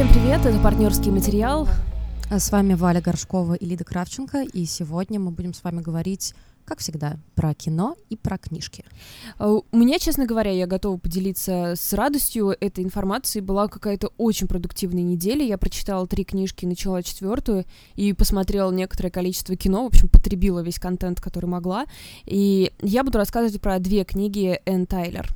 Всем привет, это партнерский материал. С вами Валя Горшкова и Лида Кравченко, и сегодня мы будем с вами говорить как всегда, про кино и про книжки. А, у меня, честно говоря, я готова поделиться с радостью этой информацией. Была какая-то очень продуктивная неделя. Я прочитала три книжки, начала четвертую и посмотрела некоторое количество кино. В общем, потребила весь контент, который могла. И я буду рассказывать про две книги Энн Тайлер.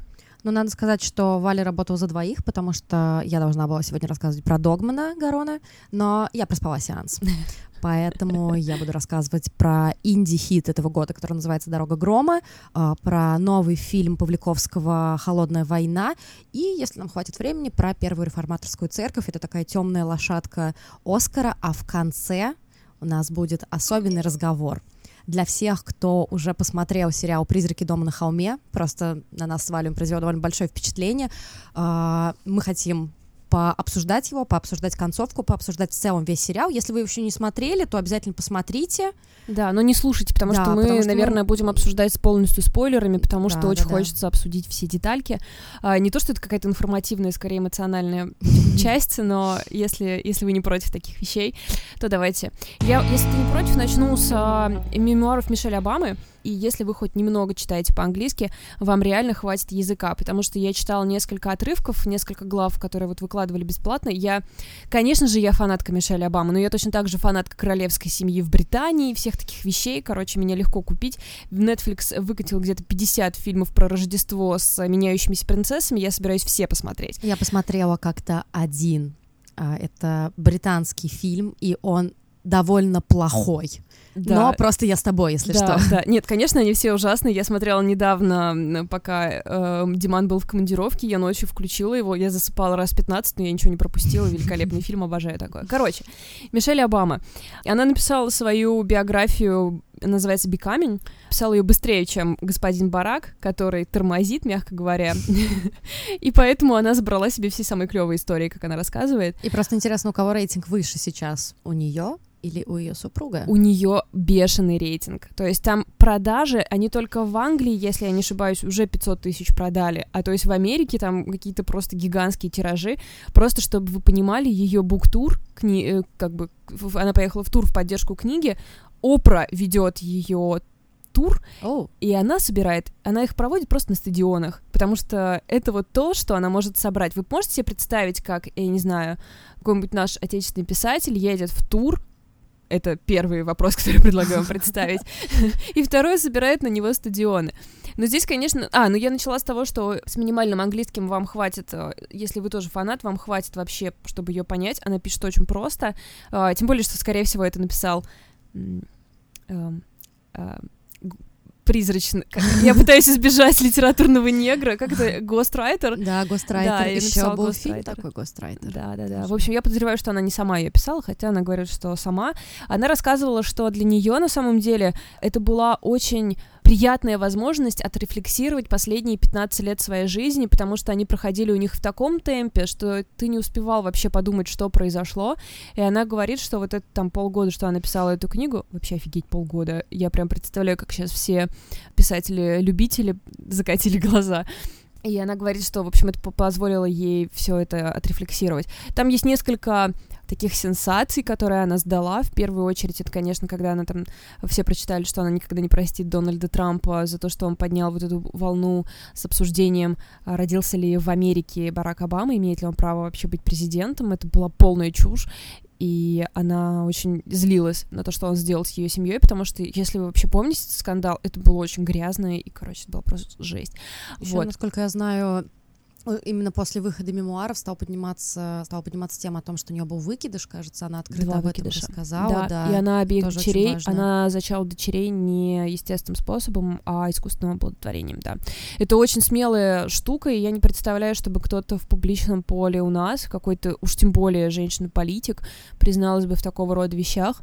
Ну, надо сказать, что Валя работала за двоих, потому что я должна была сегодня рассказывать про Догмана Гарона, но я проспала сеанс. Поэтому я буду рассказывать про инди-хит этого года, который называется «Дорога грома», а, про новый фильм Павликовского «Холодная война» и, если нам хватит времени, про первую реформаторскую церковь. Это такая темная лошадка Оскара, а в конце у нас будет особенный разговор для всех, кто уже посмотрел сериал «Призраки дома на холме», просто на нас с Валем произвело довольно большое впечатление. А, мы хотим пообсуждать его, пообсуждать концовку, пообсуждать в целом весь сериал. Если вы еще не смотрели, то обязательно посмотрите. Да, но не слушайте, потому да, что мы, потому что наверное, мы... будем обсуждать с полностью спойлерами, потому да, что очень да. хочется обсудить все детальки. А, не то, что это какая-то информативная, скорее эмоциональная часть, но если, если вы не против таких вещей, то давайте. Я, если ты не против, начну с а, мемуаров Мишель Обамы и если вы хоть немного читаете по-английски, вам реально хватит языка, потому что я читала несколько отрывков, несколько глав, которые вот выкладывали бесплатно. Я, конечно же, я фанатка Мишель Обамы, но я точно так же фанатка королевской семьи в Британии, всех таких вещей, короче, меня легко купить. Netflix выкатил где-то 50 фильмов про Рождество с меняющимися принцессами, я собираюсь все посмотреть. Я посмотрела как-то один. А, это британский фильм, и он довольно плохой. Да. Но просто я с тобой, если да, что. Да, нет, конечно, они все ужасные. Я смотрела недавно, пока э, Диман был в командировке, я ночью включила его, я засыпала раз 15, но я ничего не пропустила. Великолепный фильм, обожаю такое. Короче, Мишель Обама. Она написала свою биографию называется «Becoming». Писал ее быстрее, чем господин Барак, который тормозит, мягко говоря. И поэтому она забрала себе все самые клевые истории, как она рассказывает. И просто интересно, у кого рейтинг выше сейчас? У нее или у ее супруга? У нее бешеный рейтинг. То есть там продажи, они только в Англии, если я не ошибаюсь, уже 500 тысяч продали. А то есть в Америке там какие-то просто гигантские тиражи. Просто чтобы вы понимали, ее буктур, кни... Э, как бы она поехала в тур в поддержку книги, Опра ведет ее тур, oh. и она собирает, она их проводит просто на стадионах, потому что это вот то, что она может собрать. Вы можете себе представить, как, я не знаю, какой-нибудь наш отечественный писатель едет в тур это первый вопрос, который предлагаю вам представить. И второй собирает на него стадионы. Но здесь, конечно... А, ну я начала с того, что с минимальным английским вам хватит, э, если вы тоже фанат, вам хватит вообще, чтобы ее понять. Она пишет очень просто. А, тем более, что, скорее всего, это написал призрачный. Я пытаюсь избежать литературного негра. Как это? Гострайтер? Да, гострайтер. Да, еще был фильм такой Гострайтер. Да, да, да. В общем, я подозреваю, что она не сама ее писала, хотя она говорит, что сама. Она рассказывала, что для нее на самом деле это была очень приятная возможность отрефлексировать последние 15 лет своей жизни, потому что они проходили у них в таком темпе, что ты не успевал вообще подумать, что произошло. И она говорит, что вот это там полгода, что она писала эту книгу, вообще офигеть полгода. Я прям представляю, как сейчас все писатели-любители закатили глаза. И она говорит, что, в общем, это позволило ей все это отрефлексировать. Там есть несколько таких сенсаций, которые она сдала. В первую очередь, это, конечно, когда она там... Все прочитали, что она никогда не простит Дональда Трампа за то, что он поднял вот эту волну с обсуждением, а, родился ли в Америке Барак Обама, имеет ли он право вообще быть президентом. Это была полная чушь и она очень злилась на то, что он сделал с ее семьей, потому что, если вы вообще помните этот скандал, это было очень грязно, и, короче, это было просто жесть. Еще, вот. насколько я знаю, именно после выхода мемуаров стал подниматься, стала подниматься тема о том, что у нее был выкидыш, кажется, она открыто Два об выкидыша. этом рассказала. Да, да, и она обеих дочерей, она зачала дочерей не естественным способом, а искусственным оплодотворением, да. Это очень смелая штука, и я не представляю, чтобы кто-то в публичном поле у нас, какой-то, уж тем более женщина-политик, призналась бы в такого рода вещах.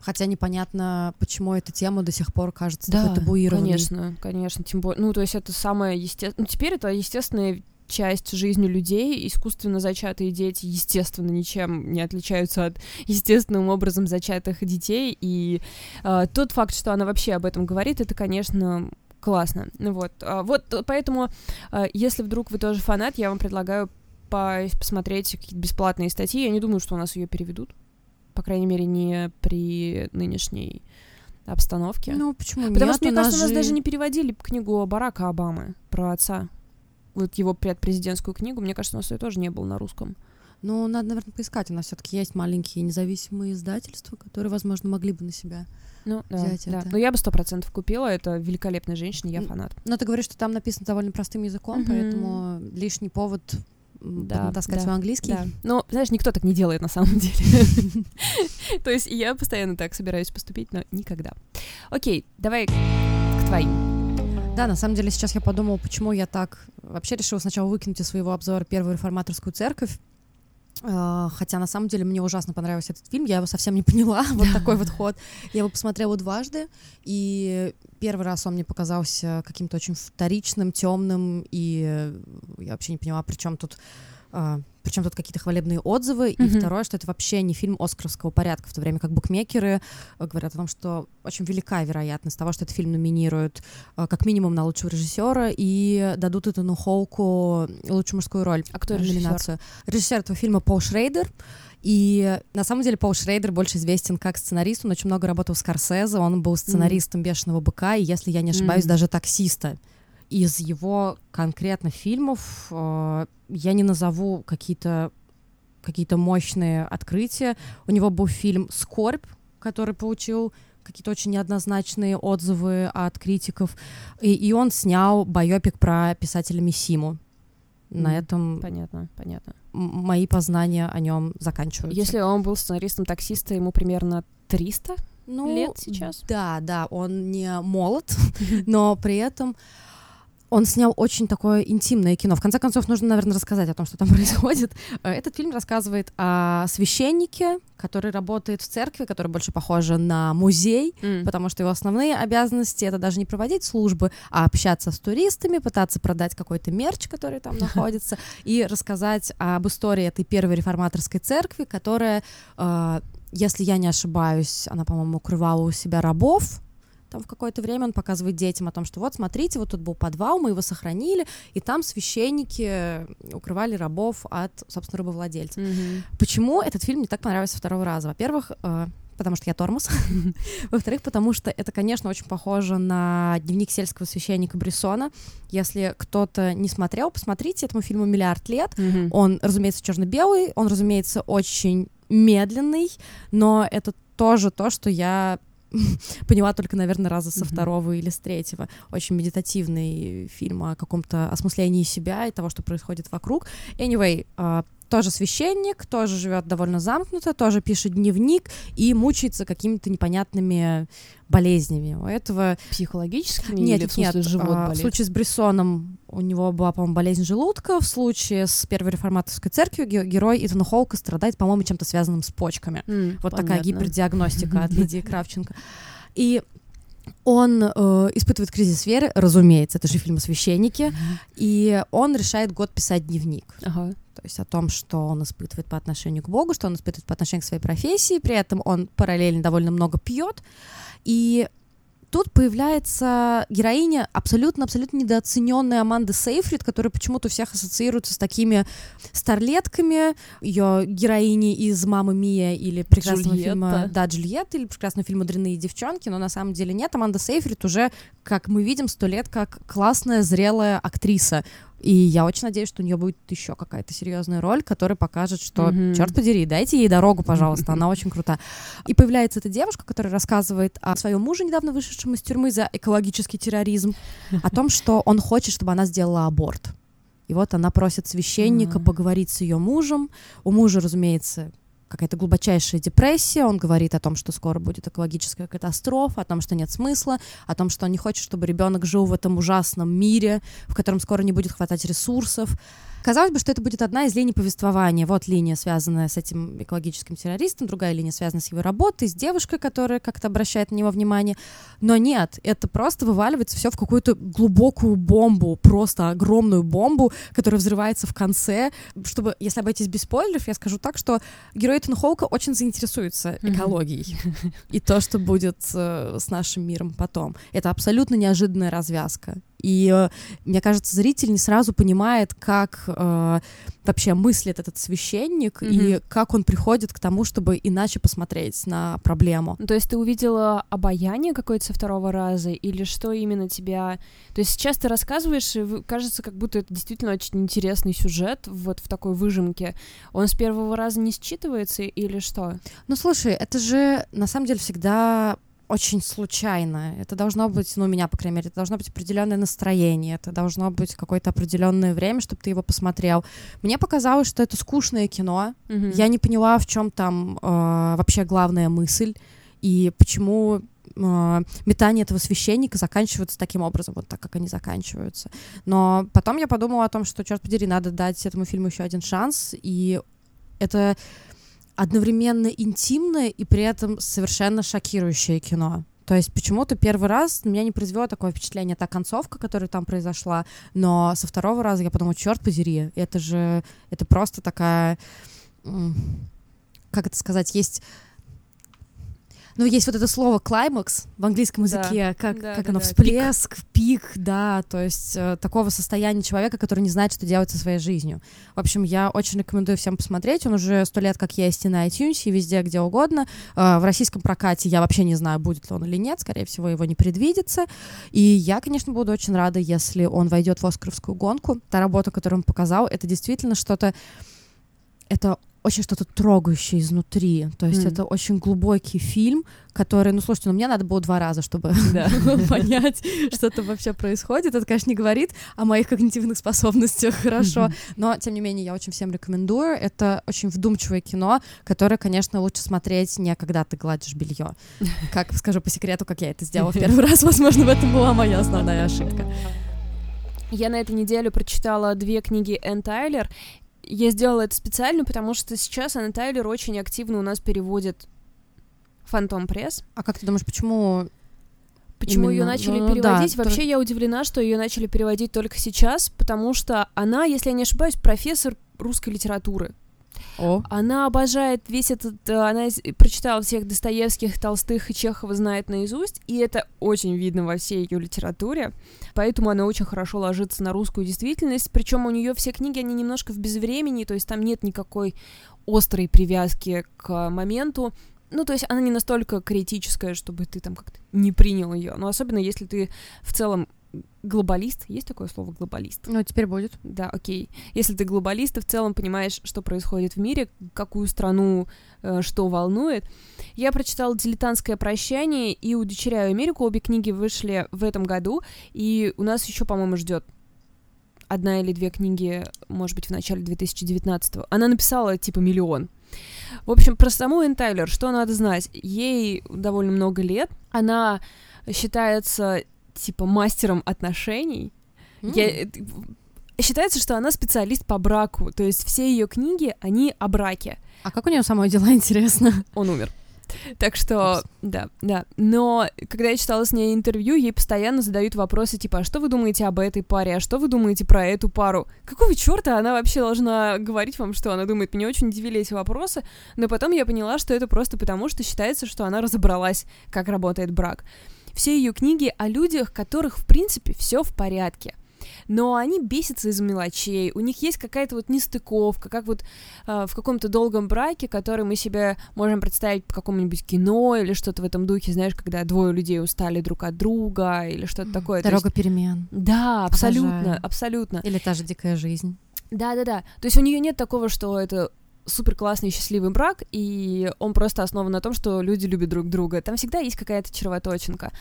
Хотя непонятно, почему эта тема до сих пор кажется да, такой табуированной. конечно, конечно, тем более, ну, то есть это самое естественное, ну, теперь это естественная часть жизни людей. Искусственно зачатые дети, естественно, ничем не отличаются от естественным образом зачатых детей. И э, тот факт, что она вообще об этом говорит, это, конечно, классно. Вот, а, вот поэтому, э, если вдруг вы тоже фанат, я вам предлагаю по посмотреть какие-то бесплатные статьи. Я не думаю, что у нас ее переведут. По крайней мере, не при нынешней обстановке. Ну, почему Потому нет? что, мне У кажется, у нас же- даже не переводили книгу Барака Обамы про отца. Вот его предпрезидентскую книгу, мне кажется, у нас ее тоже не было на русском. Ну, надо, наверное, поискать. У нас все-таки есть маленькие независимые издательства, которые, возможно, могли бы на себя. Ну, да, Взять да. это. Но я бы сто процентов купила. Это великолепная женщина, я фанат. Но ты говоришь, что там написано довольно простым языком, Мгм. поэтому лишний повод Да, натаскать да, свой английский. Да. Ну, знаешь, никто так не делает на самом деле. То есть я постоянно так собираюсь поступить, но никогда. Окей, давай к твоим. Да, на самом деле сейчас я подумала, почему я так вообще решила сначала выкинуть из своего обзора первую реформаторскую церковь. А, Хотя на самом деле мне ужасно понравился этот фильм, я его совсем не поняла, вот такой вот ход. Я его посмотрела дважды, и первый раз он мне показался каким-то очень вторичным, темным, и я вообще не поняла, при чем тут причем тут какие-то хвалебные отзывы, и Мгм. второе, что это вообще не фильм Оскаровского порядка, в то время как букмекеры э, говорят о том, что очень велика вероятность того, что этот фильм номинируют э, как минимум на лучшего режиссера и дадут Этану Хоуку лучшую мужскую роль. А кто э, режиссер? номинацию. Режиссер этого фильма Пол Шрейдер. И на самом деле Пол Шрейдер больше известен как сценарист, он очень много работал с Скорсезе, он был сценаристом «Бешеного быка» и, если я не ошибаюсь, Мгм. даже «Таксиста». Из его конкретно фильмов э, я не назову какие-то какие-то мощные открытия. У него был фильм «Скорбь», который получил какие-то очень неоднозначные отзывы от критиков. И, и он снял байопик про писателя Мисиму. На Мгм. этом Понятно, понятно. мои познания о нем заканчиваются. Если он был сценаристом таксиста, ему примерно 300? ну, лет сейчас? Да, да, он не молод, но при этом он снял очень такое интимное кино. В конце концов, нужно, наверное, рассказать о том, что там происходит. Э, Этот фильм рассказывает о священнике, который работает в церкви, который больше похожа на музей, М. потому что его основные обязанности это даже не проводить службы, а общаться с туристами, пытаться продать какой-то мерч, который там находится, и рассказать об истории этой первой реформаторской церкви, которая, э, если я не ошибаюсь, она, по-моему, укрывала у себя рабов. Там в какое-то время он показывает детям о том, что вот смотрите, вот тут был подвал, мы его сохранили, и там священники укрывали рабов от, собственно, рабовладельцев. Мгм. Почему этот фильм мне так понравился второго раза? Во-первых, э, потому что я тормоз. Во-вторых, потому что это, конечно, очень похоже на дневник сельского священника Брессона. Если кто-то не смотрел, посмотрите этому фильму «Миллиард лет». Мгм. Он, разумеется, черно-белый, он, разумеется, очень медленный, но это тоже то, что я поняла только, наверное, раза со второго или с третьего. Очень медитативный фильм о каком-то осмыслении себя и того, что происходит вокруг. Anyway, а, тоже священник, тоже живет довольно замкнуто, тоже пишет дневник и мучается какими-то непонятными болезнями. У этого Психологическими нет, или в смысле нет. живот а, в болит? случае с Брессоном у него была, по-моему, болезнь желудка. В случае с Первой реформаторской церковью ге- герой Итана Холка страдает, по-моему, чем-то связанным с почками. М, Вот такая понятно. гипердиагностика от Лидии Кравченко. И он э, испытывает кризис веры, разумеется, это же фильм о священнике, и он решает год писать дневник. Ага. То есть о том, что он испытывает по отношению к Богу, что он испытывает по отношению к своей профессии, при этом он параллельно довольно много пьет. И тут появляется героиня абсолютно-абсолютно недооцененная Аманда Сейфрид, которая почему-то у всех ассоциируется с такими старлетками, ее героини из «Мамы Мия» или прекрасного Джульетта. фильма «Да, Джульетта» или прекрасного фильма «Дрянные девчонки», но на самом деле нет. Аманда Сейфрид уже, как мы видим, сто лет как классная, зрелая актриса. И я очень надеюсь, что у нее будет еще какая-то серьезная роль, которая покажет, что, Мгм. черт подери, дайте ей дорогу, пожалуйста, она очень крута. И появляется эта девушка, которая рассказывает о своем муже, недавно вышедшем из тюрьмы за экологический терроризм, о том, что он хочет, чтобы она сделала аборт. И вот она просит священника А. поговорить с ее мужем. У мужа, разумеется, какая-то глубочайшая депрессия. Он говорит о том, что скоро будет экологическая катастрофа, о том, что нет смысла, о том, что он не хочет, чтобы ребенок жил в этом ужасном мире, в котором скоро не будет хватать ресурсов. Казалось бы, что это будет одна из линий повествования. Вот линия, связанная с этим экологическим террористом, другая линия, связанная с его работой, с девушкой, которая как-то обращает на него внимание. Но нет, это просто вываливается все в какую-то глубокую бомбу, просто огромную бомбу, которая взрывается в конце. Чтобы, если обойтись без спойлеров, я скажу так, что герой Этана Хоука очень заинтересуется экологией и то, что будет э, с нашим миром потом. Это абсолютно неожиданная развязка. И э, мне кажется, зритель не сразу понимает, как э, вообще мыслит этот священник mm-hmm. и как он приходит к тому, чтобы иначе посмотреть на проблему. То есть ты увидела обаяние какое-то со второго раза или что именно тебя... То есть сейчас ты рассказываешь, и кажется, как будто это действительно очень интересный сюжет вот в такой выжимке. Он с первого раза не считывается или что? Ну слушай, это же на самом деле всегда очень случайно. Это должно быть, ну, у меня, по крайней мере, это должно быть определенное настроение, это должно быть какое-то определенное время, чтобы ты его посмотрел. Мне показалось, что это скучное кино. Mm-hmm. Я не поняла, в чем там э, вообще главная мысль и почему э, метание этого священника заканчиваются таким образом, вот так, как они заканчиваются. Но потом я подумала о том, что, черт подери, надо дать этому фильму еще один шанс, и это одновременно интимное и при этом совершенно шокирующее кино. То есть почему-то первый раз меня не произвело такое впечатление та концовка, которая там произошла, но со второго раза я подумала, черт подери, это же, это просто такая, как это сказать, есть ну, есть вот это слово клаймакс в английском языке, да. как, да, как да, оно, да. всплеск, пик. пик, да, то есть э, такого состояния человека, который не знает, что делать со своей жизнью. В общем, я очень рекомендую всем посмотреть. Он уже сто лет как есть и на iTunes, и везде, где угодно. Э, в российском прокате я вообще не знаю, будет ли он или нет, скорее всего, его не предвидится. И я, конечно, буду очень рада, если он войдет в Оскаровскую гонку. Та работа, которую он показал, это действительно что-то это очень что-то трогающее изнутри. То есть mm. это очень глубокий фильм, который, ну слушайте, ну мне надо было два раза, чтобы понять, что там вообще происходит. Это, конечно, не говорит о моих когнитивных способностях хорошо, но тем не менее я очень всем рекомендую. Это очень вдумчивое кино, которое, конечно, лучше смотреть не когда ты гладишь белье. Как скажу по секрету, как я это сделала в первый раз, возможно, в этом была моя основная ошибка. Я на этой неделе прочитала две книги Энн Тайлер, я сделала это специально, потому что сейчас Анна Тайлер очень активно у нас переводит Фантом Пресс. А как ты думаешь, почему Почему ее начали ну, переводить? Да, Вообще то... я удивлена, что ее начали переводить только сейчас, потому что она, если я не ошибаюсь, профессор русской литературы. О. Она обожает весь этот... Э, она прочитала всех Достоевских, Толстых и Чехова знает наизусть, и это очень видно во всей ее литературе, поэтому она очень хорошо ложится на русскую действительность, причем у нее все книги, они немножко в безвремени, то есть там нет никакой острой привязки к моменту, ну, то есть она не настолько критическая, чтобы ты там как-то не принял ее. Но особенно если ты в целом глобалист, есть такое слово глобалист? Ну, теперь будет. Да, окей. Если ты глобалист, ты в целом понимаешь, что происходит в мире, какую страну э, что волнует. Я прочитала «Дилетантское прощание» и «Удочеряю Америку». Обе книги вышли в этом году, и у нас еще, по-моему, ждет одна или две книги, может быть, в начале 2019 -го. Она написала, типа, миллион. В общем, про саму Энн Тайлер, что надо знать? Ей довольно много лет. Она считается типа мастером отношений. Mm. Я, э, считается, что она специалист по браку, то есть все ее книги, они о браке. А как у нее самой дела, интересно? Он умер. Так что, Упс. да, да. Но когда я читала с ней интервью, ей постоянно задают вопросы типа, а что вы думаете об этой паре, а что вы думаете про эту пару? Какого черта она вообще должна говорить вам, что она думает? Меня очень удивили эти вопросы, но потом я поняла, что это просто потому, что считается, что она разобралась, как работает брак все ее книги о людях, которых, в принципе, все в порядке. Но они бесятся из мелочей, у них есть какая-то вот нестыковка, как вот э, в каком-то долгом браке, который мы себе можем представить по какому-нибудь кино или что-то в этом духе, знаешь, когда двое людей устали друг от друга или что-то такое. Дорога есть... перемен. Да, абсолютно, Обожаю. абсолютно. Или та же дикая жизнь. Да, да, да. То есть у нее нет такого, что это супер классный счастливый брак, и он просто основан на том, что люди любят друг друга. Там всегда есть какая-то червоточинка.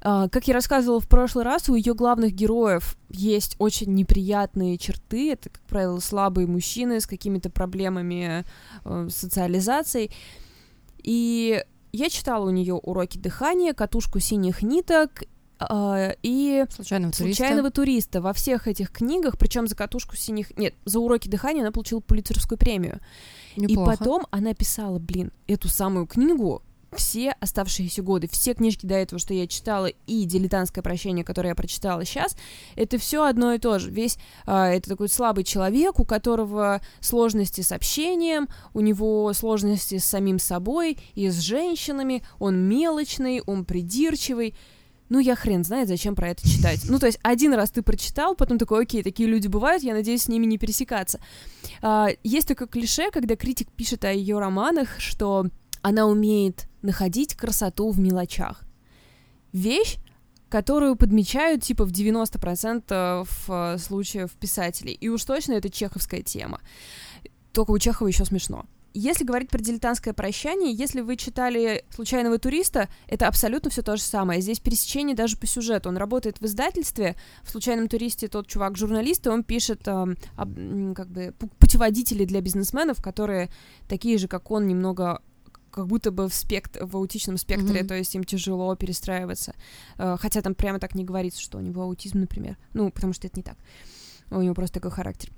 Uh, как я рассказывала в прошлый раз, у ее главных героев есть очень неприятные черты. Это, как правило, слабые мужчины с какими-то проблемами uh, социализацией. И я читала у нее уроки дыхания, катушку синих ниток и случайного, случайного туриста. туриста во всех этих книгах, причем за катушку синих, нет, за уроки дыхания она получила полицерскую премию. Неплохо. И потом она писала, блин, эту самую книгу все оставшиеся годы, все книжки до этого, что я читала, и «Дилетантское прощение», которое я прочитала сейчас, это все одно и то же. Весь а, это такой слабый человек, у которого сложности с общением, у него сложности с самим собой и с женщинами, он мелочный, он придирчивый, ну, я хрен знает, зачем про это читать. Ну, то есть один раз ты прочитал, потом такой, окей, такие люди бывают, я надеюсь, с ними не пересекаться. А, есть такое клише, когда критик пишет о ее романах, что она умеет находить красоту в мелочах. Вещь, которую подмечают типа в 90% э, случаев писателей. И уж точно это чеховская тема. Только у Чехова еще смешно. Если говорить про дилетантское прощание, если вы читали «Случайного туриста», это абсолютно все то же самое. Здесь пересечение даже по сюжету. Он работает в издательстве, в «Случайном туристе» тот чувак журналист, и он пишет э, об, как бы путеводители для бизнесменов, которые такие же, как он, немного как будто бы в, спект... в аутичном спектре, mm-hmm. то есть им тяжело перестраиваться. Э, хотя там прямо так не говорится, что у него аутизм, например. Ну, потому что это не так. У него просто такой характер.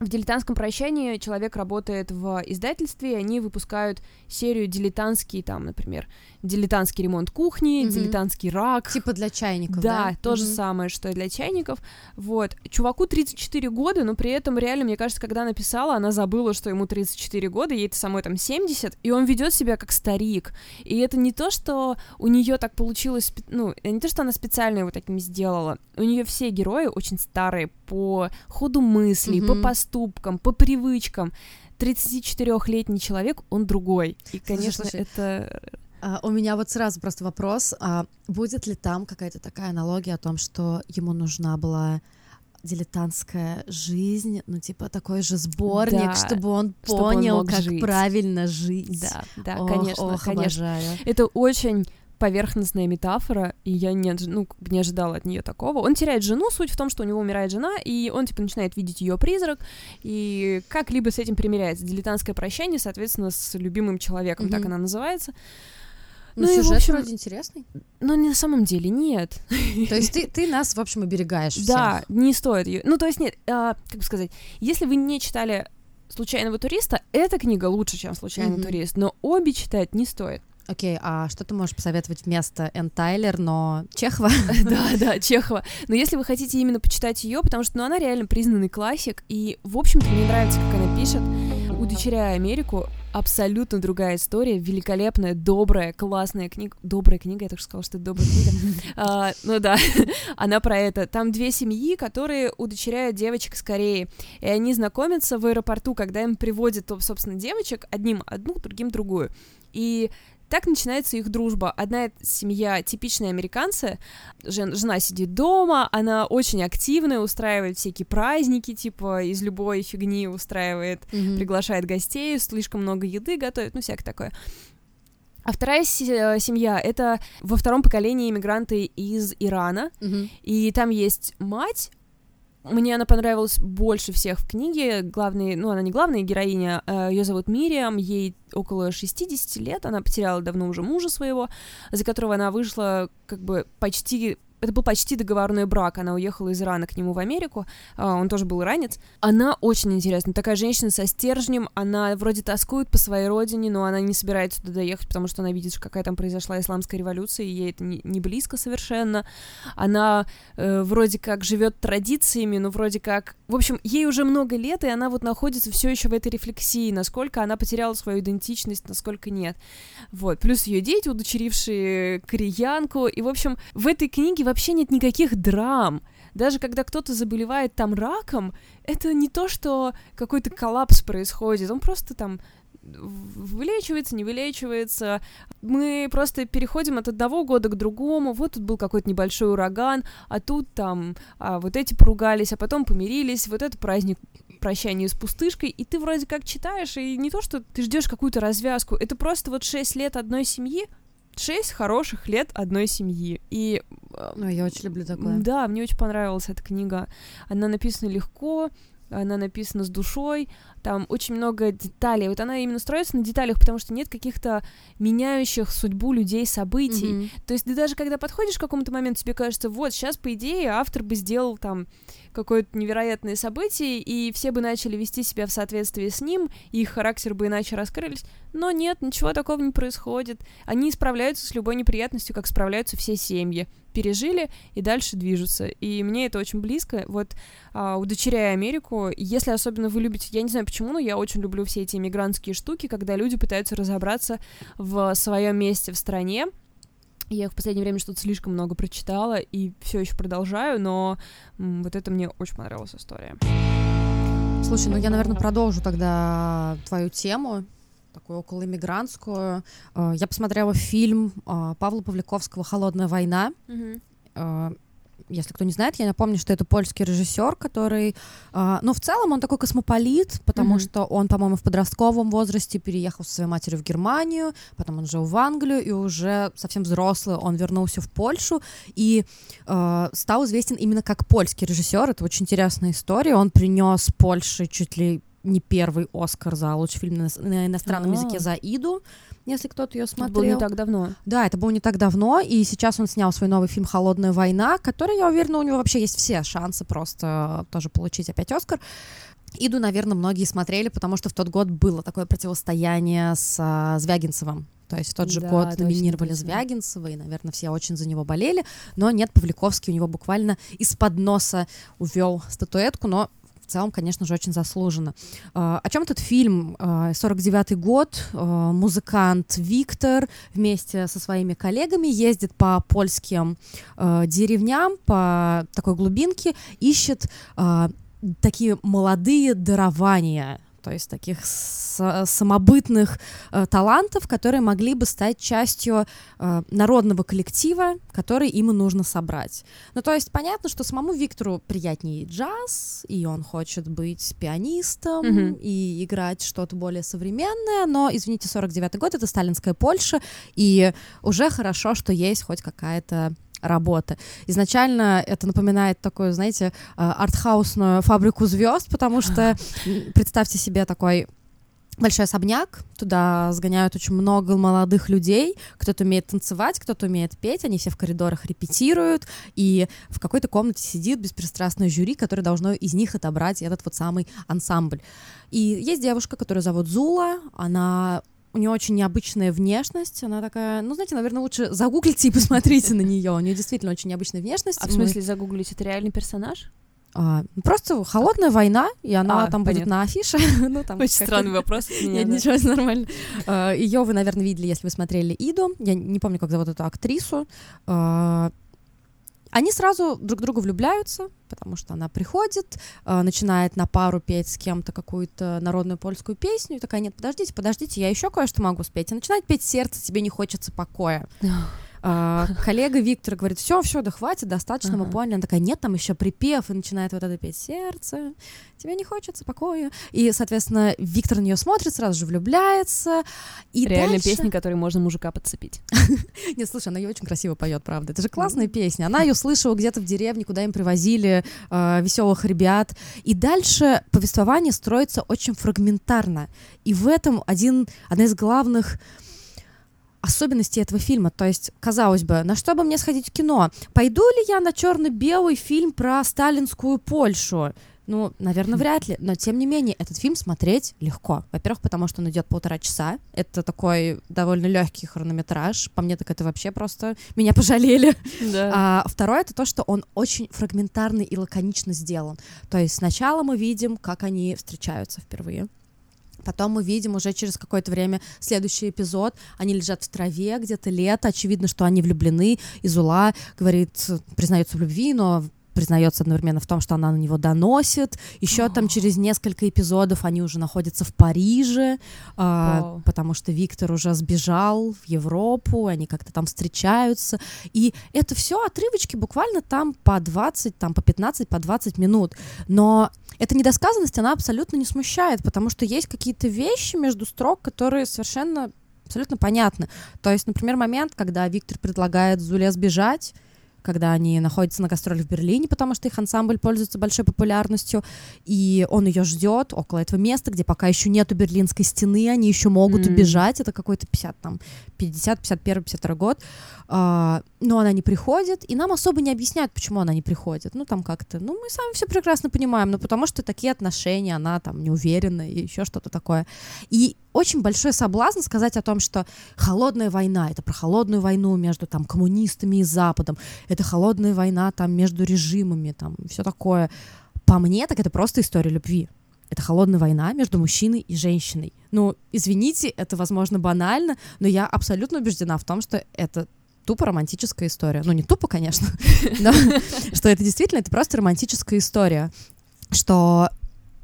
В «Дилетантском прощании» человек работает в издательстве, и они выпускают серию дилетантский, там, например, дилетантский ремонт кухни, mm-hmm. дилетантский рак. Типа для чайников, да? Да, то же самое, что и для чайников. Вот. Чуваку 34 года, но при этом реально, мне кажется, когда написала, она забыла, что ему 34 года, ей-то самой там 70, и он ведет себя как старик. И это не то, что у нее так получилось, ну, не то, что она специально его таким сделала. У нее все герои очень старые по ходу мыслей, mm-hmm. по поступкам, поступкам, по привычкам. 34-летний человек, он другой. И, конечно, слушай, это... А, у меня вот сразу просто вопрос, а будет ли там какая-то такая аналогия о том, что ему нужна была дилетантская жизнь, ну типа такой же сборник, да, чтобы он понял, он как жить. правильно жить. Да, да, ох, конечно, ох, конечно. Обожаю. Это очень поверхностная метафора, и я не, ну, не ожидала от нее такого. Он теряет жену, суть в том, что у него умирает жена, и он, типа, начинает видеть ее призрак, и как-либо с этим примиряется. Дилетантское прощание, соответственно, с любимым человеком, mm-hmm. так она называется. Ну, ну сюжет общем, вроде интересный. Но на самом деле нет. То есть ты, ты нас, в общем, оберегаешь всех. Да, не стоит ее. Ну, то есть нет, а, как бы сказать, если вы не читали «Случайного туриста», эта книга лучше, чем «Случайный mm-hmm. турист», но обе читать не стоит. Окей, а что ты можешь посоветовать вместо Энн Тайлер, но Чехова? Да, да, Чехова. Но если вы хотите именно почитать ее, потому что ну, она реально признанный классик, и, в общем-то, мне нравится, как она пишет. «Удочеряя Америку» абсолютно другая история, великолепная, добрая, классная книга. Добрая книга, я только сказала, что это добрая книга. А, ну да, она про это. Там две семьи, которые удочеряют девочек из Кореи, и они знакомятся в аэропорту, когда им приводят, собственно, девочек, одним одну, другим другую. И так начинается их дружба. Одна семья типичные американцы, жен, жена сидит дома, она очень активная, устраивает всякие праздники, типа из любой фигни устраивает, mm-hmm. приглашает гостей, слишком много еды готовит, ну всякое такое. А вторая семья — это во втором поколении иммигранты из Ирана, mm-hmm. и там есть мать, мне она понравилась больше всех в книге. Главный, ну, она не главная героиня, а ее зовут Мириам, ей около 60 лет, она потеряла давно уже мужа своего, за которого она вышла как бы почти это был почти договорной брак, она уехала из Ирана к нему в Америку, а, он тоже был иранец. Она очень интересная, такая женщина со стержнем, она вроде тоскует по своей родине, но она не собирается туда доехать, потому что она видит, какая там произошла исламская революция, и ей это не, близко совершенно. Она э, вроде как живет традициями, но вроде как... В общем, ей уже много лет, и она вот находится все еще в этой рефлексии, насколько она потеряла свою идентичность, насколько нет. Вот. Плюс ее дети, удочерившие кореянку, и, в общем, в этой книге вообще нет никаких драм. Даже когда кто-то заболевает там раком, это не то, что какой-то коллапс происходит, он просто там вылечивается, не вылечивается. Мы просто переходим от одного года к другому. Вот тут был какой-то небольшой ураган, а тут там а, вот эти поругались, а потом помирились. Вот это праздник прощания с пустышкой, и ты вроде как читаешь, и не то, что ты ждешь какую-то развязку, это просто вот шесть лет одной семьи, шесть хороших лет одной семьи. И... Ну, я очень люблю такое. Да, мне очень понравилась эта книга. Она написана легко, она написана с душой, там очень много деталей. Вот она именно строится на деталях, потому что нет каких-то меняющих судьбу людей событий. Mm-hmm. То есть ты даже когда подходишь к какому-то моменту, тебе кажется, вот, сейчас, по идее, автор бы сделал там какое-то невероятное событие, и все бы начали вести себя в соответствии с ним, и их характер бы иначе раскрылись. Но нет, ничего такого не происходит. Они справляются с любой неприятностью, как справляются все семьи. Пережили и дальше движутся. И мне это очень близко. Вот а, удочеряя Америку, если особенно вы любите, я не знаю почему, но я очень люблю все эти иммигрантские штуки, когда люди пытаются разобраться в своем месте в стране, Я в последнее время что-то слишком много прочитала и все еще продолжаю, но вот это мне очень понравилась история. Слушай, ну я, наверное, продолжу тогда твою тему такую около иммигрантскую. Э, я посмотрела фильм э, Павла Павликовского «Холодная война». Mm-hmm если кто не знает, я напомню, что это польский режиссер, который, ну, в целом он такой космополит, потому mm-hmm. что он, по-моему, в подростковом возрасте переехал со своей матерью в Германию, потом он жил в Англию, и уже совсем взрослый он вернулся в Польшу и э, стал известен именно как польский режиссер. Это очень интересная история. Он принес Польше чуть ли не первый Оскар за лучший фильм на, на иностранном А-а-а. языке за Иду если кто-то ее смотрел. Это было не так давно. Да, это было не так давно, и сейчас он снял свой новый фильм «Холодная война», который, я уверена, у него вообще есть все шансы просто тоже получить опять Оскар. Иду, наверное, многие смотрели, потому что в тот год было такое противостояние с а, Звягинцевым. То есть в тот же да, год номинировали точно. Звягинцева, и, наверное, все очень за него болели. Но нет, Павликовский у него буквально из-под носа увел статуэтку, но целом, конечно же, очень заслуженно. А, о чем этот фильм? 49-й а, год. А, музыкант Виктор вместе со своими коллегами ездит по польским деревням, по такой глубинке, ищет такие молодые дарования то есть таких самобытных э, талантов, которые могли бы стать частью э, народного коллектива, который им нужно собрать. Ну, то есть понятно, что самому Виктору приятнее джаз, и он хочет быть пианистом mm-hmm. и играть что-то более современное, но, извините, 49-й год — это сталинская Польша, и уже хорошо, что есть хоть какая-то работы. Изначально это напоминает такую, знаете, а, артхаусную фабрику звезд, потому что представьте себе такой большой особняк, туда сгоняют очень много молодых людей, кто-то умеет танцевать, кто-то умеет петь, они все в коридорах репетируют, и в какой-то комнате сидит бесперестрастное жюри, которое должно из них отобрать этот вот самый ансамбль. И есть девушка, которую зовут Зула, она у нее очень необычная внешность. Она такая, ну, знаете, наверное, лучше загуглите и посмотрите на нее. У нее действительно очень необычная внешность. А в смысле загуглить? Это реальный персонаж? А, просто холодная война, и она а, там понятно. будет на афише. ну, там Очень странный вопрос. Нет, ничего, нормально. А, Ее вы, наверное, видели, если вы смотрели Иду. Я не помню, как зовут эту актрису. Они сразу друг друга влюбляются, потому что она приходит, э, начинает на пару петь с кем-то какую-то народную польскую песню, и такая, нет, подождите, подождите, я еще кое-что могу спеть. И начинает петь сердце, тебе не хочется покоя. А, коллега Виктор говорит, все, все, да хватит, достаточно, ага. мы поняли. Она такая, нет, там еще припев, и начинает вот это петь сердце, тебе не хочется покоя. И, соответственно, Виктор на нее смотрит, сразу же влюбляется. И Реально дальше... песня, которой можно мужика подцепить. Нет, слушай, она ее очень красиво поет, правда. Это же классная песня. Она ее слышала где-то в деревне, куда им привозили э, веселых ребят. И дальше повествование строится очень фрагментарно. И в этом один, одна из главных особенности этого фильма. То есть, казалось бы, на что бы мне сходить в кино? Пойду ли я на черно-белый фильм про сталинскую Польшу? Ну, наверное, вряд ли. Но, тем не менее, этот фильм смотреть легко. Во-первых, потому что он идет полтора часа. Это такой довольно легкий хронометраж. По мне, так это вообще просто меня пожалели. Да. А второе, это то, что он очень фрагментарный и лаконично сделан. То есть сначала мы видим, как они встречаются впервые. Потом мы видим уже через какое-то время следующий эпизод. Они лежат в траве, где-то лето. Очевидно, что они влюблены. Изула говорит, признается в любви, но признается одновременно в том, что она на него доносит. Еще там через несколько эпизодов они уже находятся в Париже, а, потому что Виктор уже сбежал в Европу, они как-то там встречаются. И это все отрывочки буквально там по 20, там по 15, по 20 минут. Но эта недосказанность, она абсолютно не смущает, потому что есть какие-то вещи между строк, которые совершенно абсолютно понятны. То есть, например, момент, когда Виктор предлагает Зуле сбежать, когда они находятся на гастролях в Берлине, потому что их ансамбль пользуется большой популярностью, и он ее ждет около этого места, где пока еще нету Берлинской стены, они еще могут mm. убежать, это какой-то 50, там, 50, 51, 52 год, а, но она не приходит, и нам особо не объясняют, почему она не приходит, ну, там как-то, ну, мы сами все прекрасно понимаем, ну, потому что такие отношения, она там не уверена, и еще что-то такое, и очень большой соблазн сказать о том, что холодная война, это про холодную войну между там коммунистами и Западом, это холодная война там между режимами, там все такое. По мне, так это просто история любви. Это холодная война между мужчиной и женщиной. Ну, извините, это, возможно, банально, но я абсолютно убеждена в том, что это тупо романтическая история. Ну, не тупо, конечно, но что это действительно, это просто романтическая история, что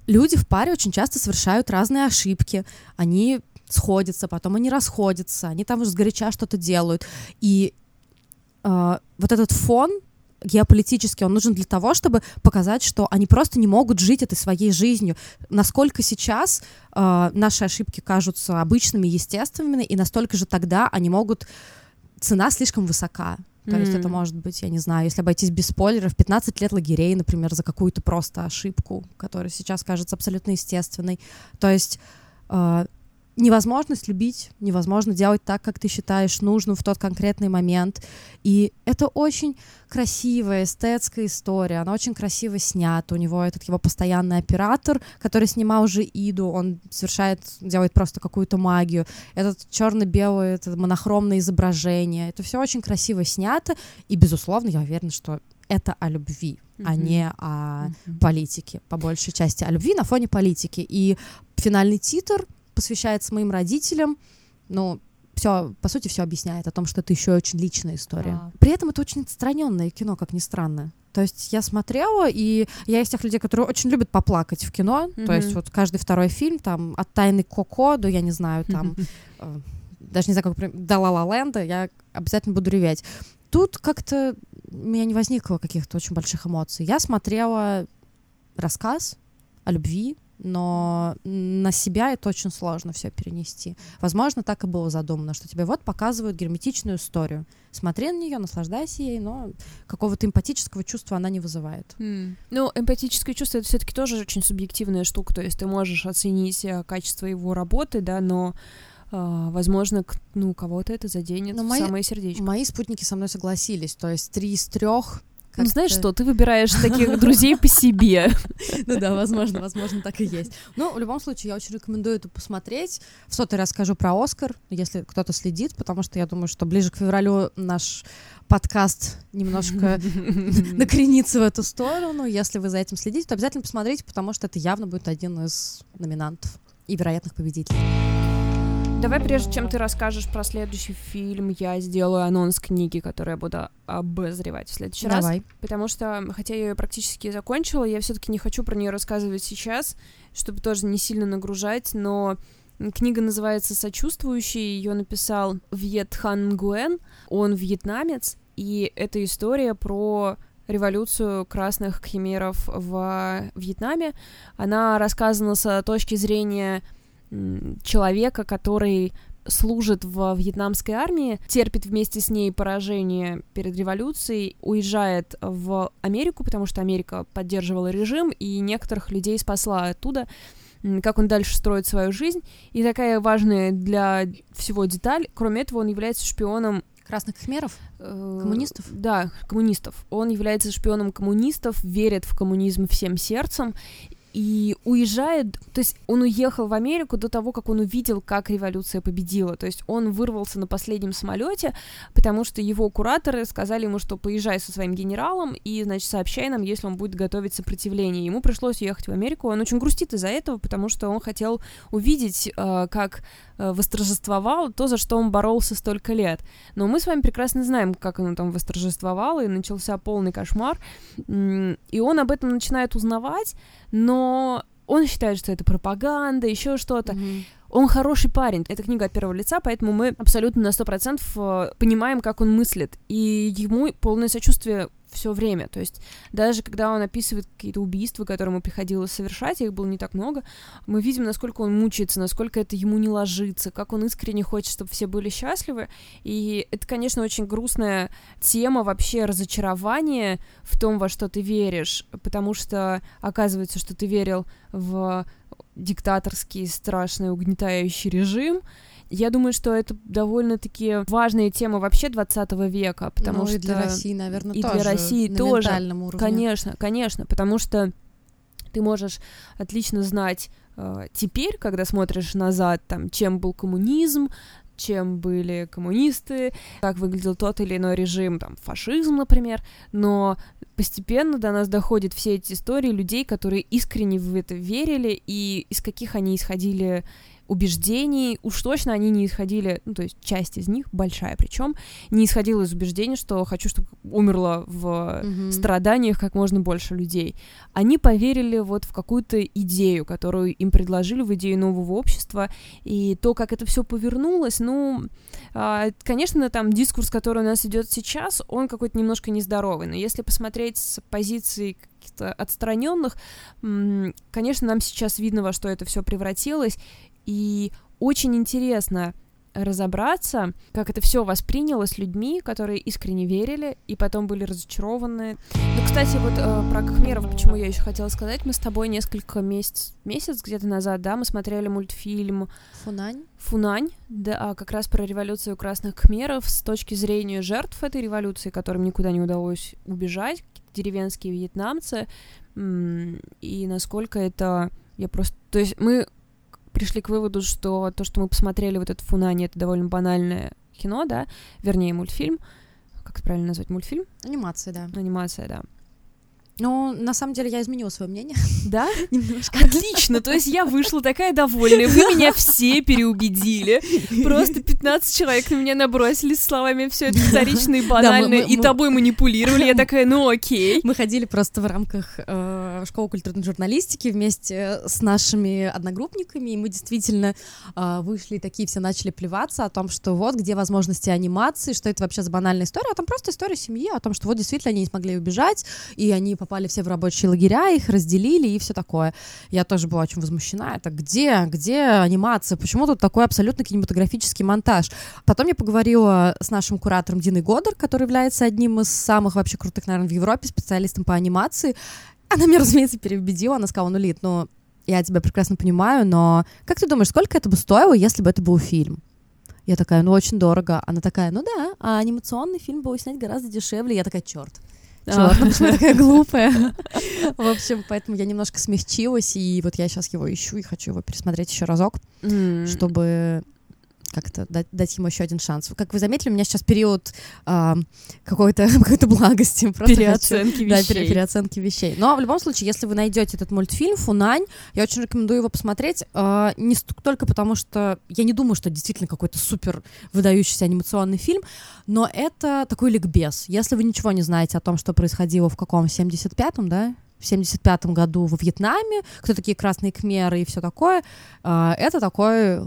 люди в паре очень часто совершают разные ошибки, они сходятся, потом они расходятся, они там уже сгоряча что-то делают, и э, вот этот фон геополитически, он нужен для того, чтобы показать, что они просто не могут жить этой своей жизнью. Насколько сейчас э, наши ошибки кажутся обычными, естественными, и настолько же тогда они могут... Цена слишком высока. То есть это может быть, я не знаю, если обойтись без спойлеров, 15 лет лагерей, например, за какую-то просто ошибку, которая сейчас кажется абсолютно естественной. То есть э, невозможность любить, невозможно делать так, как ты считаешь нужным в тот конкретный момент. И это очень красивая эстетская история, она очень красиво снята. У него этот его постоянный оператор, который снимал уже Иду, он совершает, делает просто какую-то магию. Этот черно-белое, это монохромное изображение. Это все очень красиво снято. И, безусловно, я уверена, что это о любви, mm-hmm. а не о mm-hmm. политике, по большей части о любви на фоне политики. И финальный титр посвящается моим родителям, но все, по сути, все объясняет о том, что это еще очень личная история. А. При этом это очень отстраненное кино, как ни странно. То есть я смотрела, и я из тех людей, которые очень любят поплакать в кино. Mm-hmm. То есть вот каждый второй фильм, там, от «Тайны Коко» до, я не знаю, там, э, даже не знаю, как, до «Ла Ла Ленда», я обязательно буду реветь. Тут как-то у меня не возникло каких-то очень больших эмоций. Я смотрела рассказ о любви, но на себя это очень сложно все перенести. Возможно, так и было задумано, что тебе вот показывают герметичную историю. Смотри на нее, наслаждайся ей, но какого-то эмпатического чувства она не вызывает. Mm. Ну, эмпатическое чувство это все-таки тоже очень субъективная штука, то есть ты можешь оценить э, качество его работы, да, но Uh, возможно, ну, кого-то это заденет Но в мои, самое сердечко. Мои спутники со мной согласились. То есть три из трех ну, знаешь что, ты выбираешь таких друзей по себе. Ну да, возможно, возможно, так и есть. Ну, в любом случае, я очень рекомендую это посмотреть. В сотый раз скажу про Оскар, если кто-то следит, потому что я думаю, что ближе к февралю наш подкаст немножко накренится в эту сторону. Если вы за этим следите, то обязательно посмотрите, потому что это явно будет один из номинантов и вероятных победителей. Давай, прежде чем ты расскажешь про следующий фильм, я сделаю анонс книги, которую я буду обозревать в следующий Давай. раз. Потому что, хотя я ее практически закончила, я все-таки не хочу про нее рассказывать сейчас, чтобы тоже не сильно нагружать, но Книга называется «Сочувствующий», ее написал Вьет Хан Гуэн, он вьетнамец, и это история про революцию красных кхимеров в Вьетнаме. Она рассказана с точки зрения человека, который служит в вьетнамской армии, терпит вместе с ней поражение перед революцией, уезжает в Америку, потому что Америка поддерживала режим, и некоторых людей спасла оттуда, как он дальше строит свою жизнь. И такая важная для всего деталь, кроме этого, он является шпионом Красных хмеров? Э, коммунистов? Да, коммунистов. Он является шпионом коммунистов, верит в коммунизм всем сердцем и уезжает, то есть он уехал в Америку до того, как он увидел, как революция победила. То есть он вырвался на последнем самолете, потому что его кураторы сказали ему, что поезжай со своим генералом и, значит, сообщай нам, если он будет готовить сопротивление. Ему пришлось уехать в Америку. Он очень грустит из-за этого, потому что он хотел увидеть, э, как э, восторжествовал то, за что он боролся столько лет. Но мы с вами прекрасно знаем, как он там восторжествовал, и начался полный кошмар. И он об этом начинает узнавать, но он считает, что это пропаганда, еще что-то. Mm-hmm. Он хороший парень. Это книга от первого лица, поэтому мы абсолютно на сто процентов э, понимаем, как он мыслит. И ему полное сочувствие все время. То есть даже когда он описывает какие-то убийства, которые ему приходилось совершать, их было не так много, мы видим, насколько он мучается, насколько это ему не ложится, как он искренне хочет, чтобы все были счастливы. И это, конечно, очень грустная тема вообще разочарования в том, во что ты веришь, потому что оказывается, что ты верил в диктаторский, страшный, угнетающий режим, я думаю, что это довольно-таки важная тема вообще 20 века, потому ну, что... и для России, наверное, и тоже. для России на тоже. Уровне. Конечно, конечно, потому что ты можешь отлично знать э, теперь, когда смотришь назад, там, чем был коммунизм, чем были коммунисты, как выглядел тот или иной режим, там, фашизм, например, но постепенно до нас доходят все эти истории людей, которые искренне в это верили и из каких они исходили убеждений, уж точно они не исходили, ну, то есть часть из них, большая причем, не исходила из убеждения, что хочу, чтобы умерло в mm-hmm. страданиях как можно больше людей. Они поверили вот в какую-то идею, которую им предложили, в идею нового общества, и то, как это все повернулось, ну, а, конечно, там дискурс, который у нас идет сейчас, он какой-то немножко нездоровый, но если посмотреть с позиции каких-то отстраненных, конечно, нам сейчас видно, во что это все превратилось, и очень интересно разобраться, как это все воспринялось людьми, которые искренне верили и потом были разочарованы. Ну, кстати, вот э, про Кхмеров, почему я еще хотела сказать, мы с тобой несколько месяц, месяц где-то назад, да, мы смотрели мультфильм Фунань. Фунань, да, а как раз про революцию красных кхмеров с точки зрения жертв этой революции, которым никуда не удалось убежать, деревенские вьетнамцы, и насколько это я просто, то есть мы пришли к выводу, что то, что мы посмотрели вот этот Фунани, это довольно банальное кино, да, вернее, мультфильм. Как это правильно назвать? Мультфильм? Анимация, да. Анимация, да. Ну, на самом деле, я изменила свое мнение. Да? Немножко. Отлично, то есть я вышла такая довольная, вы меня все переубедили. Просто 15 человек на меня набросились словами все это вторично и банально, да, мы, мы, и тобой манипулировали. Я такая, ну окей. Мы ходили просто в рамках э, школы культурной журналистики вместе с нашими одногруппниками, и мы действительно э, вышли такие все начали плеваться о том, что вот где возможности анимации, что это вообще за банальная история, а там просто история семьи, о том, что вот действительно они не смогли убежать, и они попали все в рабочие лагеря, их разделили и все такое. Я тоже была очень возмущена. Это где, где анимация? Почему тут такой абсолютно кинематографический монтаж? Потом я поговорила с нашим куратором Диной Годер, который является одним из самых вообще крутых, наверное, в Европе специалистом по анимации. Она меня, разумеется, переубедила. Она сказала, ну, Лид, ну, я тебя прекрасно понимаю, но как ты думаешь, сколько это бы стоило, если бы это был фильм? Я такая, ну, очень дорого. Она такая, ну да, а анимационный фильм было снять гораздо дешевле. Я такая, черт. Черт, почему я такая глупая? В общем, поэтому я немножко смягчилась, и вот я сейчас его ищу и хочу его пересмотреть еще разок, чтобы как-то дать, дать ему еще один шанс. Как вы заметили, у меня сейчас период э, какой-то какой благости. Переоценки хочу, вещей. Да, пере, переоценки вещей. Но в любом случае, если вы найдете этот мультфильм «Фунань», я очень рекомендую его посмотреть. Э, не только потому, что я не думаю, что действительно какой-то супер выдающийся анимационный фильм, но это такой ликбез. Если вы ничего не знаете о том, что происходило в каком 75-м, да, в 75 году во Вьетнаме, кто такие красные кмеры и все такое, э, это такой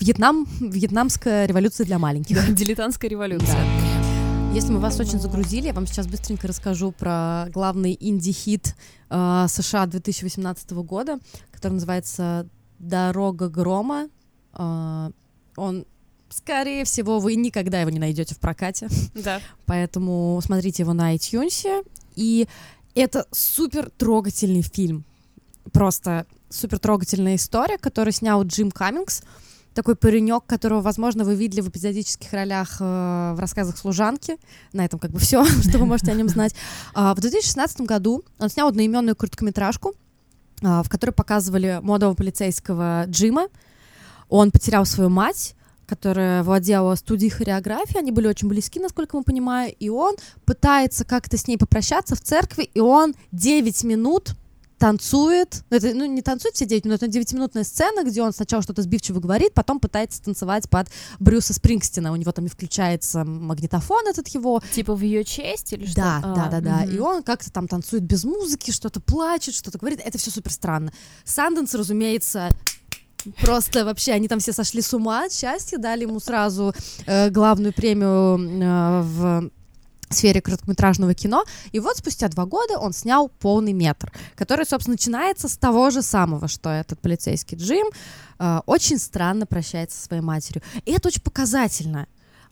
Вьетнам, вьетнамская революция для маленьких. Да, дилетантская революция. Да. Если мы вас очень загрузили, я вам сейчас быстренько расскажу про главный инди-хит э, США 2018 года, который называется «Дорога грома». Э, он скорее всего, вы никогда его не найдете в прокате. Да. Поэтому смотрите его на iTunes. И это супер трогательный фильм. Просто супер трогательная история, которую снял Джим Каммингс такой паренек, которого, возможно, вы видели в эпизодических ролях э, в рассказах служанки. На этом как бы все, что вы можете о нем знать. А, в 2016 году он снял одноименную короткометражку, а, в которой показывали молодого полицейского Джима. Он потерял свою мать, которая владела студией хореографии, они были очень близки, насколько мы понимаем, и он пытается как-то с ней попрощаться в церкви, и он 9 минут танцует, это, ну, не танцует все 9 минут, но 9-минутная сцена, где он сначала что-то сбивчиво говорит, потом пытается танцевать под Брюса Спрингстина, у него там и включается магнитофон этот его. Типа в ее честь или что? Да, а, да, да, да, и он как-то там танцует без музыки, что-то плачет, что-то говорит, это все супер странно. Санденс, разумеется, Просто вообще они там все сошли с ума от счастья, дали ему сразу э, главную премию э, в сфере короткометражного кино. И вот спустя два года он снял полный метр, который, собственно, начинается с того же самого, что этот полицейский Джим э, очень странно прощается со своей матерью. И это очень показательно.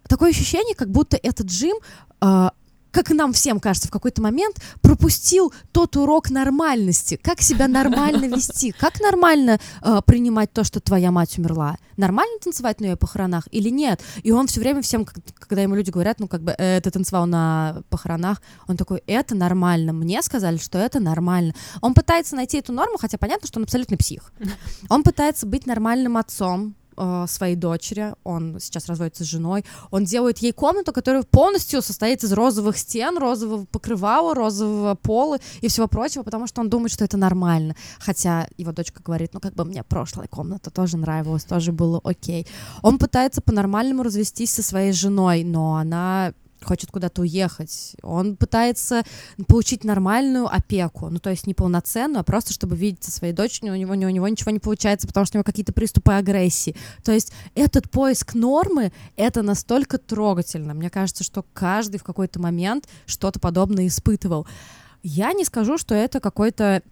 Такое ощущение, как будто этот Джим э, как и нам всем кажется, в какой-то момент пропустил тот урок нормальности, как себя нормально вести, как нормально э, принимать то, что твоя мать умерла, нормально танцевать на ее похоронах или нет. И он все время всем, когда ему люди говорят, ну как бы э, ты танцевал на похоронах, он такой, это нормально, мне сказали, что это нормально. Он пытается найти эту норму, хотя понятно, что он абсолютно псих. Он пытается быть нормальным отцом, э, своей дочери, он сейчас разводится с женой, он делает ей комнату, которая полностью состоит из розовых стен, розового покрывала, розового пола и всего прочего, потому что он думает, что это нормально. Хотя его дочка говорит, ну как бы мне прошлая комната тоже нравилась, тоже было окей. Он пытается по-нормальному развестись со своей женой, но она хочет куда-то уехать. Он пытается получить нормальную опеку, ну то есть не полноценную, а просто чтобы видеть со своей дочерью, у него, у него ничего не получается, потому что у него какие-то приступы агрессии. То есть этот поиск нормы, это настолько трогательно. Мне кажется, что каждый в какой-то момент что-то подобное испытывал. Я не скажу, что это какой-то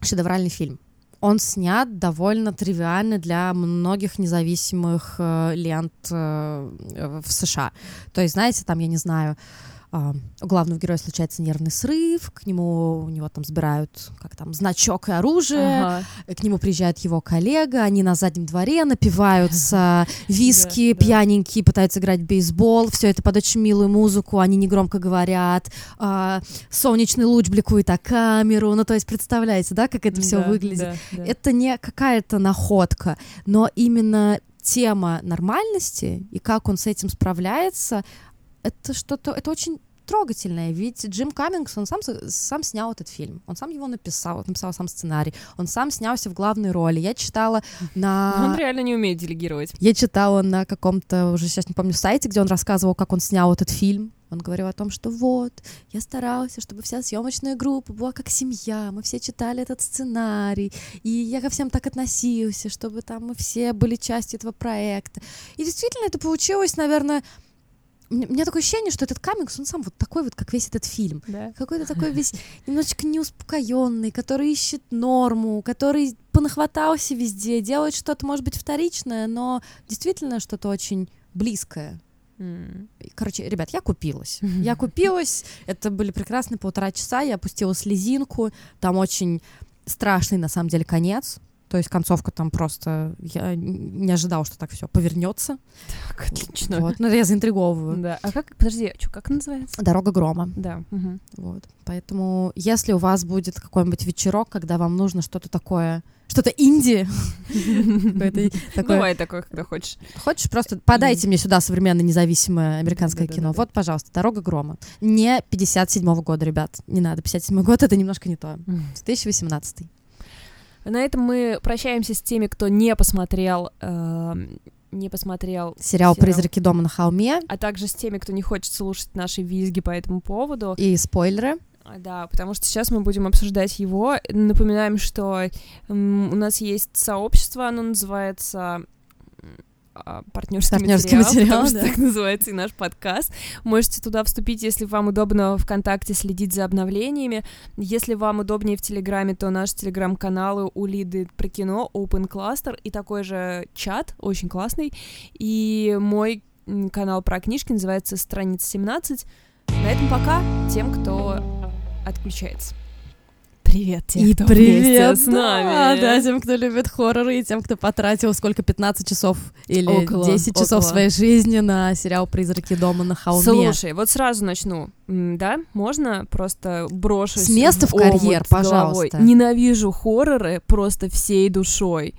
шедевральный фильм он снят довольно тривиально для многих независимых э, лент э, в США. То есть, знаете, там, я не знаю, а, у главного героя случается нервный срыв, к нему у него там забирают как там значок и оружие, ага. к нему приезжает его коллега, они на заднем дворе напиваются, виски да, пьяненькие, да. пытаются играть в бейсбол, все это под очень милую музыку, они негромко говорят, а, солнечный луч бликует о камеру, ну то есть представляете, да, как это все да, выглядит? Да, да. Это не какая-то находка, но именно тема нормальности и как он с этим справляется, это что-то, это очень трогательное, ведь Джим Каммингс, он сам, сам снял этот фильм, он сам его написал, написал сам сценарий, он сам снялся в главной роли. Я читала на... Он реально не умеет делегировать. Я читала на каком-то, уже сейчас не помню, сайте, где он рассказывал, как он снял этот фильм. Он говорил о том, что вот, я старался, чтобы вся съемочная группа была как семья, мы все читали этот сценарий, и я ко всем так относился, чтобы там мы все были частью этого проекта. И действительно это получилось, наверное, у меня такое ощущение, что этот комикс, он сам вот такой вот, как весь этот фильм. Да. Какой-то такой весь немножечко неуспокоенный, который ищет норму, который понахватался везде, делает что-то, может быть, вторичное, но действительно что-то очень близкое. Mm. Короче, ребят, я купилась. Я купилась. Это были прекрасные полтора часа. Я опустила слезинку. Там очень страшный, на самом деле, конец. То есть концовка там просто... Я не ожидала, что так все повернется. Так, отлично. Вот. Ну, я заинтриговываю. Да. А как... Подожди, а что, как называется? «Дорога грома». Да. Угу. Вот. Поэтому если у вас будет какой-нибудь вечерок, когда вам нужно что-то такое что-то инди. Давай такое, когда хочешь. Хочешь, просто подайте мне сюда современное независимое американское кино. Вот, пожалуйста, «Дорога грома». Не 57-го года, ребят. Не надо. 57-й год — это немножко не то. 2018 на этом мы прощаемся с теми, кто не посмотрел э, не посмотрел сериал, сериал «Призраки дома на холме», а также с теми, кто не хочет слушать наши визги по этому поводу. И спойлеры. А, да, потому что сейчас мы будем обсуждать его. Напоминаем, что у нас есть сообщество, оно называется партнерский, партнерский материал, материал потому да. что так называется и наш подкаст. Можете туда вступить, если вам удобно ВКонтакте следить за обновлениями. Если вам удобнее в Телеграме, то наш Телеграм-канал у Лиды про кино Open Cluster и такой же чат, очень классный. И мой канал про книжки называется «Страница 17». На этом пока тем, кто отключается. Привет тем, и кто привет с нами. Да, да, тем, кто любит хорроры, и тем, кто потратил сколько, 15 часов или около, 10 часов около. своей жизни на сериал «Призраки дома на холме». Слушай, вот сразу начну. Да, можно просто брошу С места в, в карьер, пожалуйста. Ненавижу хорроры просто всей душой.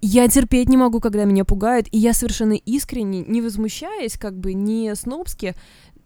Я терпеть не могу, когда меня пугают, и я совершенно искренне, не возмущаясь, как бы не снобски,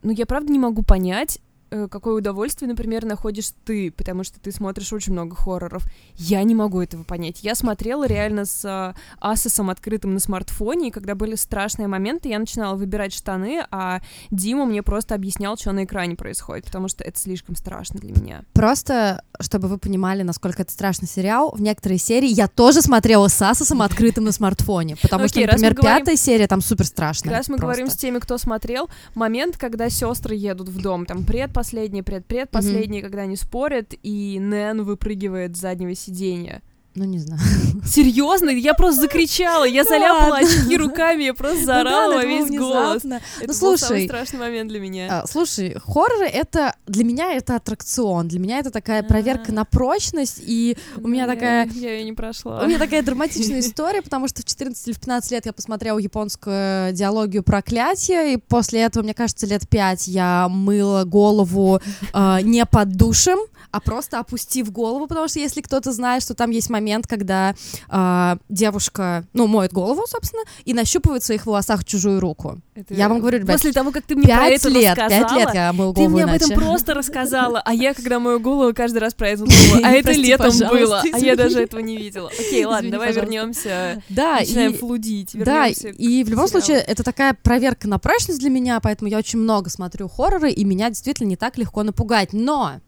но я правда не могу понять, какое удовольствие, например, находишь ты, потому что ты смотришь очень много хорроров. Я не могу этого понять. Я смотрела реально с э, асосом открытым на смартфоне, и когда были страшные моменты, я начинала выбирать штаны, а Дима мне просто объяснял, что на экране происходит, потому что это слишком страшно для меня. Просто, чтобы вы понимали, насколько это страшный сериал, в некоторые серии я тоже смотрела с асосом открытым на смартфоне, потому что, например, пятая серия там супер страшная. Раз мы говорим с теми, кто смотрел, момент, когда сестры едут в дом, там пред предпоследний, предпредпоследний, mm-hmm. когда они спорят, и Нэн выпрыгивает с заднего сиденья. Ну, не знаю. Серьезно? Я просто закричала, я заляпала очки руками, я просто ну заорала весь голос. Ну, это был самый страшный момент для меня. А, слушай, хорроры — это... Для меня это аттракцион, для меня это такая проверка на прочность, и у меня такая... Я ее не прошла. У меня такая драматичная история, потому что в 14 или в 15 лет я посмотрела японскую диалогию «Проклятие», и после этого, мне кажется, лет 5 я мыла голову а, не под душем, а просто опустив голову, потому что если кто-то знает, что там есть момент момент, когда э, девушка, ну, моет голову, собственно, и нащупывает в своих волосах чужую руку. Это Я вам говорю, ребят, После того, как ты мне про это лет, рассказала, пять лет я мою ты голову мне об иначе. этом просто рассказала, а я, когда мою голову, каждый раз про это думала, а это летом было, а я даже этого не видела. Окей, ладно, давай вернемся, начинаем флудить, да, и в любом случае это такая проверка на прочность для меня, поэтому я очень много смотрю хорроры, и меня действительно не так легко напугать. Но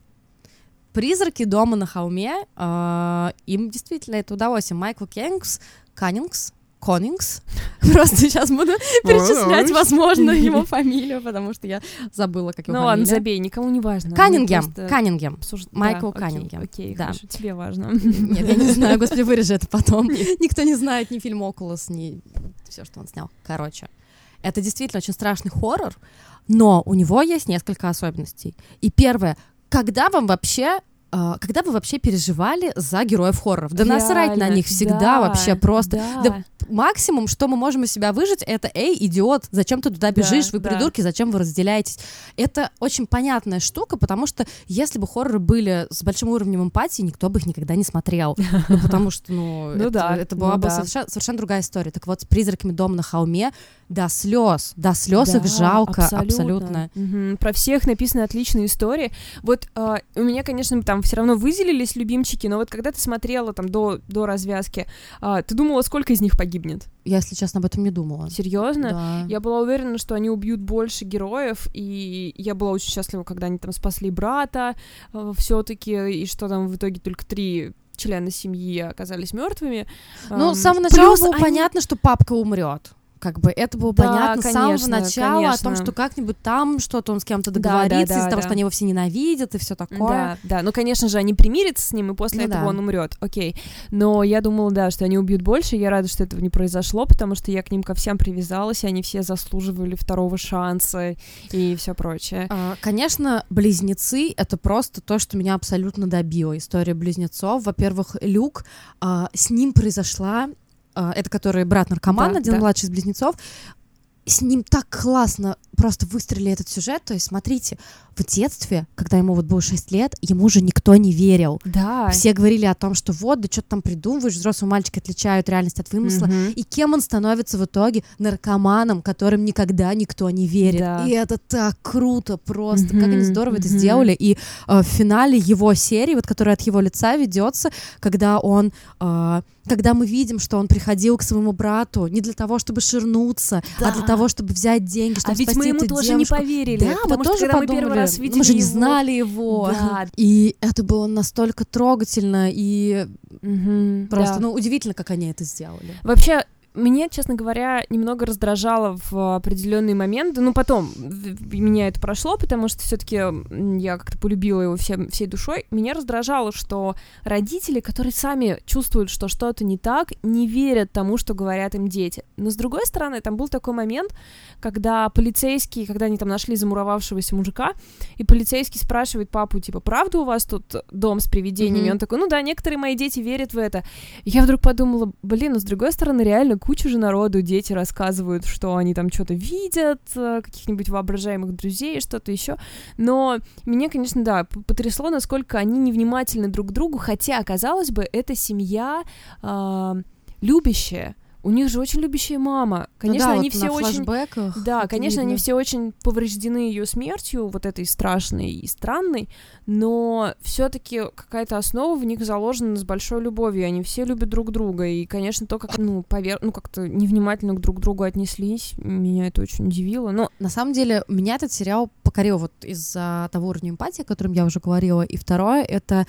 «Призраки дома на холме», э, им действительно это удовольствие. Майкл Кеннингс, Каннингс, Коннингс. Просто сейчас буду перечислять, возможно, его фамилию, потому что я забыла, как его Ну ладно, забей, никому не важно. Каннингем, Каннингем. Майкл Каннингем, Окей, да. хорошо, тебе важно. Нет, я не знаю, господи, вырежи это потом. Никто не знает ни фильм «Окулус», ни все, что он снял. Короче, это действительно очень страшный хоррор, но у него есть несколько особенностей. И первое, когда вам вообще когда вы вообще переживали за героев хорроров? Да насрать на Реально, них всегда да, вообще просто. Да. Да максимум, что мы можем из себя выжить, это «Эй, идиот, зачем ты туда Да, бежишь? Вы да. придурки, зачем вы разделяетесь?» Это очень понятная штука, потому что если бы хорроры были с большим уровнем эмпатии, никто бы их никогда не смотрел. Ну, потому что, ну, Ну это, да, это была ну бы да. совершенно, совершенно другая история. Так вот, с «Призраками дома на холме» до слез, до слез их Да, жалко абсолютно. Мгм. Про всех написаны отличные истории. Вот а, у меня, конечно, там все равно выделились любимчики, но вот когда ты смотрела там до, до развязки, а, ты думала, сколько из них погибнет? Я, если честно, об этом не думала. Серьезно? Да. Я была уверена, что они убьют больше героев, и я была очень счастлива, когда они там спасли брата все-таки, и что там в итоге только три члена семьи оказались мертвыми. Ну, с самого начала плюс было они- понятно, что папка умрет. Как бы это было Да, понятно с самого конечно, начала о том, конечно. что как-нибудь там что-то он с кем-то Да, да, договорится из-за да, того, да. что они его все ненавидят и все такое. Да, да, ну, конечно же, они примирятся с ним, и после Ну этого да. он умрет, окей. Но я думала, да, что они убьют больше, я рада, что этого не произошло, потому что я к ним ко всем привязалась, и они все заслуживали второго шанса и все прочее. А, Конечно, близнецы — это просто то, что меня абсолютно добило. История близнецов. Во-первых, Люк, а, с ним произошла... а, это который брат-наркоман, Да, один да. младший из близнецов. С ним так классно просто выстрелили этот сюжет. То есть, смотрите, в детстве, когда ему вот было 6 лет, ему же никто не верил. Да. Все говорили о том, что вот, да что ты там придумываешь, взрослые мальчики отличают реальность от вымысла. Мгм. И кем он становится в итоге? Наркоманом, которым никогда никто не верит. Да. И это так круто просто. Как они здорово это мгм. сделали. И э, в финале его серии, вот которая от его лица ведется, когда он, э, когда мы видим, что он приходил к своему брату не для того, чтобы ширнуться, а для Да. того, чтобы взять деньги, А чтобы ведь мы ему тоже девушку. не поверили, Да, потому мы что тоже когда мы подумали, первый раз «Ну, видели мы же не его- знали его. Да. И это было настолько трогательно и Мгм, просто, да. ну, удивительно, как они это сделали. Вообще, меня, честно говоря, немного раздражало в определенные моменты. Ну, потом меня это прошло, потому что все-таки я как-то полюбила его всем, всей душой. Меня раздражало, что родители, которые сами чувствуют, что что-то не так, не верят тому, что говорят им дети. Но с другой стороны, там был такой момент, когда полицейский, когда они там нашли замуровавшегося мужика, и полицейский спрашивает папу, типа, правда у вас тут дом с привидениями? Мгм. Он такой, ну да, некоторые мои дети верят в это. И я вдруг подумала, блин, ну с другой стороны, реально куча же народу, дети рассказывают, что они там что-то видят, э, каких-нибудь воображаемых друзей, что-то еще. Но меня, конечно, да, потрясло, насколько они невнимательны друг к другу, хотя, казалось бы, это семья а, любящая. У них же очень любящая мама. Конечно, Ну да, они вот все на очень да, конечно, они видно. все очень повреждены ее смертью, вот этой страшной и странной, но все-таки какая-то основа в них заложена с большой любовью. Они все любят друг друга. И, конечно, то, как ну, повер... ну, как-то невнимательно друг к другу отнеслись, меня это очень удивило. Но На самом деле, меня этот сериал покорил вот из-за того уровня эмпатии, о котором я уже говорила. И второе — это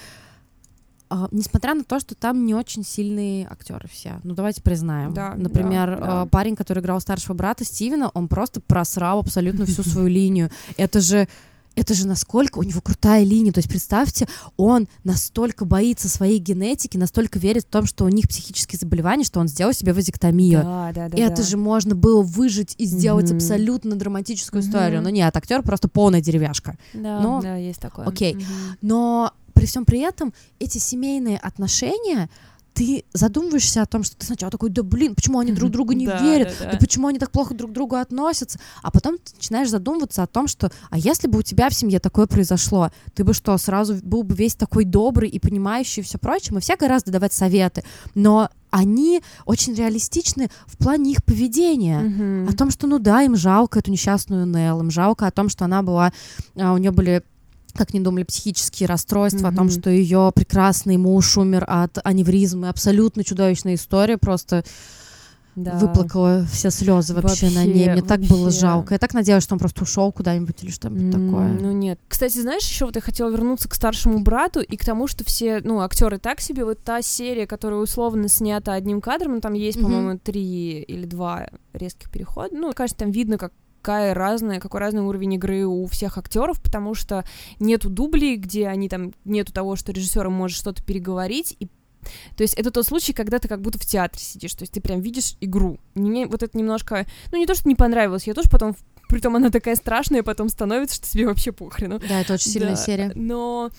а, несмотря на то, что там не очень сильные актеры все, ну давайте признаем. Да, Например, да, да. а, парень, который играл старшего брата Стивена, он просто просрал абсолютно всю свою линию. Это же это же насколько у него крутая линия. То есть представьте, он настолько боится своей генетики, настолько верит в том, что у них психические заболевания, что он сделал себе вазектомию. да, да, да. Это да. же можно было выжить и сделать Мгм. абсолютно драматическую историю. Мгм. Но нет, актер просто полная деревяшка. Да, но- да, есть такое. окей. Мгм. Но при всем при этом эти семейные отношения ты задумываешься о том, что ты сначала такой, да блин, почему они друг другу не Да, верят, да, да, да. почему они так плохо друг к другу относятся, а потом ты начинаешь задумываться о том, что, а если бы у тебя в семье такое произошло, ты бы что, сразу был бы весь такой добрый и понимающий и все прочее, мы все гораздо давать советы, но они очень реалистичны в плане их поведения. Мгм. О том, что, ну да, им жалко эту несчастную Нелл, им жалко о том, что она была, а, у нее были как не думали, психические расстройства, о том, что ее прекрасный муж умер от аневризмы, абсолютно чудовищная история, просто Да. выплакала все слезы вообще, на ней. Вообще, Мне так было вообще. жалко. Я так надеялась, что он просто ушел куда-нибудь или что-нибудь М, такое. Ну нет. Кстати, знаешь, еще вот я хотела вернуться к старшему брату и к тому, что все, ну, актеры так себе. Вот та серия, которая условно снята одним кадром, ну, там есть, Мгм. по-моему, три или два резких перехода. Ну, кажется, там видно, как какая разная, какой разный уровень игры у всех актеров, потому что нету дублей, где они там нету того, что режиссер может что-то переговорить, и то есть это тот случай, когда ты как будто в театре сидишь, то есть ты прям видишь игру. Мне вот это немножко, ну не то, что не понравилось, я тоже потом, притом она такая страшная, потом становится, что тебе вообще похрену. Да, это очень сильная Да, серия. Но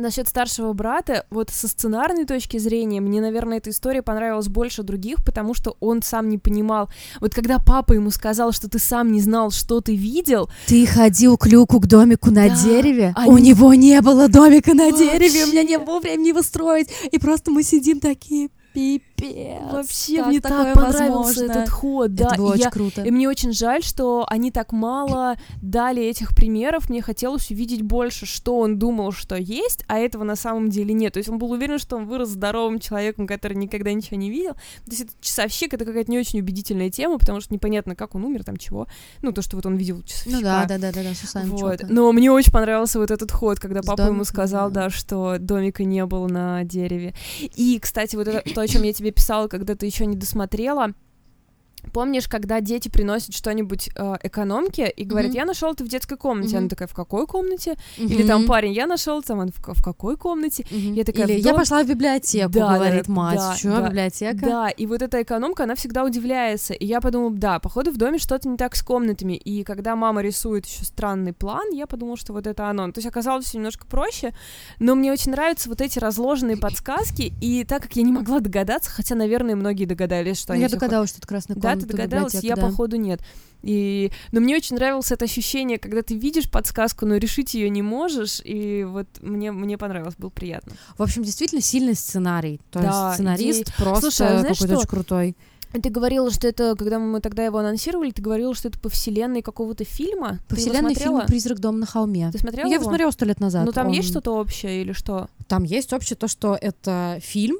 насчет старшего брата, вот со сценарной точки зрения, мне, наверное, эта история понравилась больше других, потому что он сам не понимал. Вот когда папа ему сказал, что ты сам не знал, что ты видел, Ты ходил к люку к домику на Да, дереве. они- У него не было домика на Вообще. дереве, у меня не было времени его строить. И просто мы сидим такие, пипец. вообще как мне так понравился возможно?» этот ход, да. Это было и очень я- круто. И мне очень жаль, что они так мало дали этих примеров. Мне хотелось увидеть больше, что он думал, что есть, а этого на самом деле нет. То есть он был уверен, что он вырос здоровым человеком, который никогда ничего не видел. То есть этот часовщик — это какая-то не очень убедительная тема, потому что непонятно, как он умер, там чего. Ну, то, что вот он видел часовщика. Ну да, да, да, да, да, с усами Вот. Но мне очень понравился вот этот ход, когда папа ему домиком, сказал, да. да, что домика не было на дереве. И, кстати, вот это то, о чем я тебе писала, когда ты еще не досмотрела. Помнишь, когда дети приносят что-нибудь э, экономке и говорят, Мгм. я нашел это в детской комнате, она Мгм. такая, в какой комнате? Или там парень, я нашел, там, он в, в какой комнате? Мгм. Я такая, Или я пошла в библиотеку, Да, говорит да, мать. да, Чё, да. библиотека? Да, и вот эта экономка, она всегда удивляется. И я подумала, да, походу в доме что-то не так с комнатами. И когда мама рисует еще странный план, я подумала, что вот это оно. То есть оказалось все немножко проще, но мне очень нравятся вот эти разложенные подсказки. И так как я не могла догадаться, хотя, наверное, многие догадались, что Ну, они я догадалась, что это красная да, комната. Ты догадалась, я, да. походу, нет. И... Но мне очень нравилось это ощущение, когда ты видишь подсказку, но решить ее не можешь, и вот мне, мне понравилось, было приятно. В общем, действительно сильный сценарий. То Да, есть сценарист идеи. просто Слушай, а какой-то очень крутой. Ты говорила, что это, когда мы тогда его анонсировали, ты говорила, что это по вселенной какого-то фильма. По Ты вселенной фильма «Призрак дома на холме». Ты смотрела Я его? смотрела сто лет назад. Ну там Он- есть что-то общее или что? Там есть общее то, что это фильм.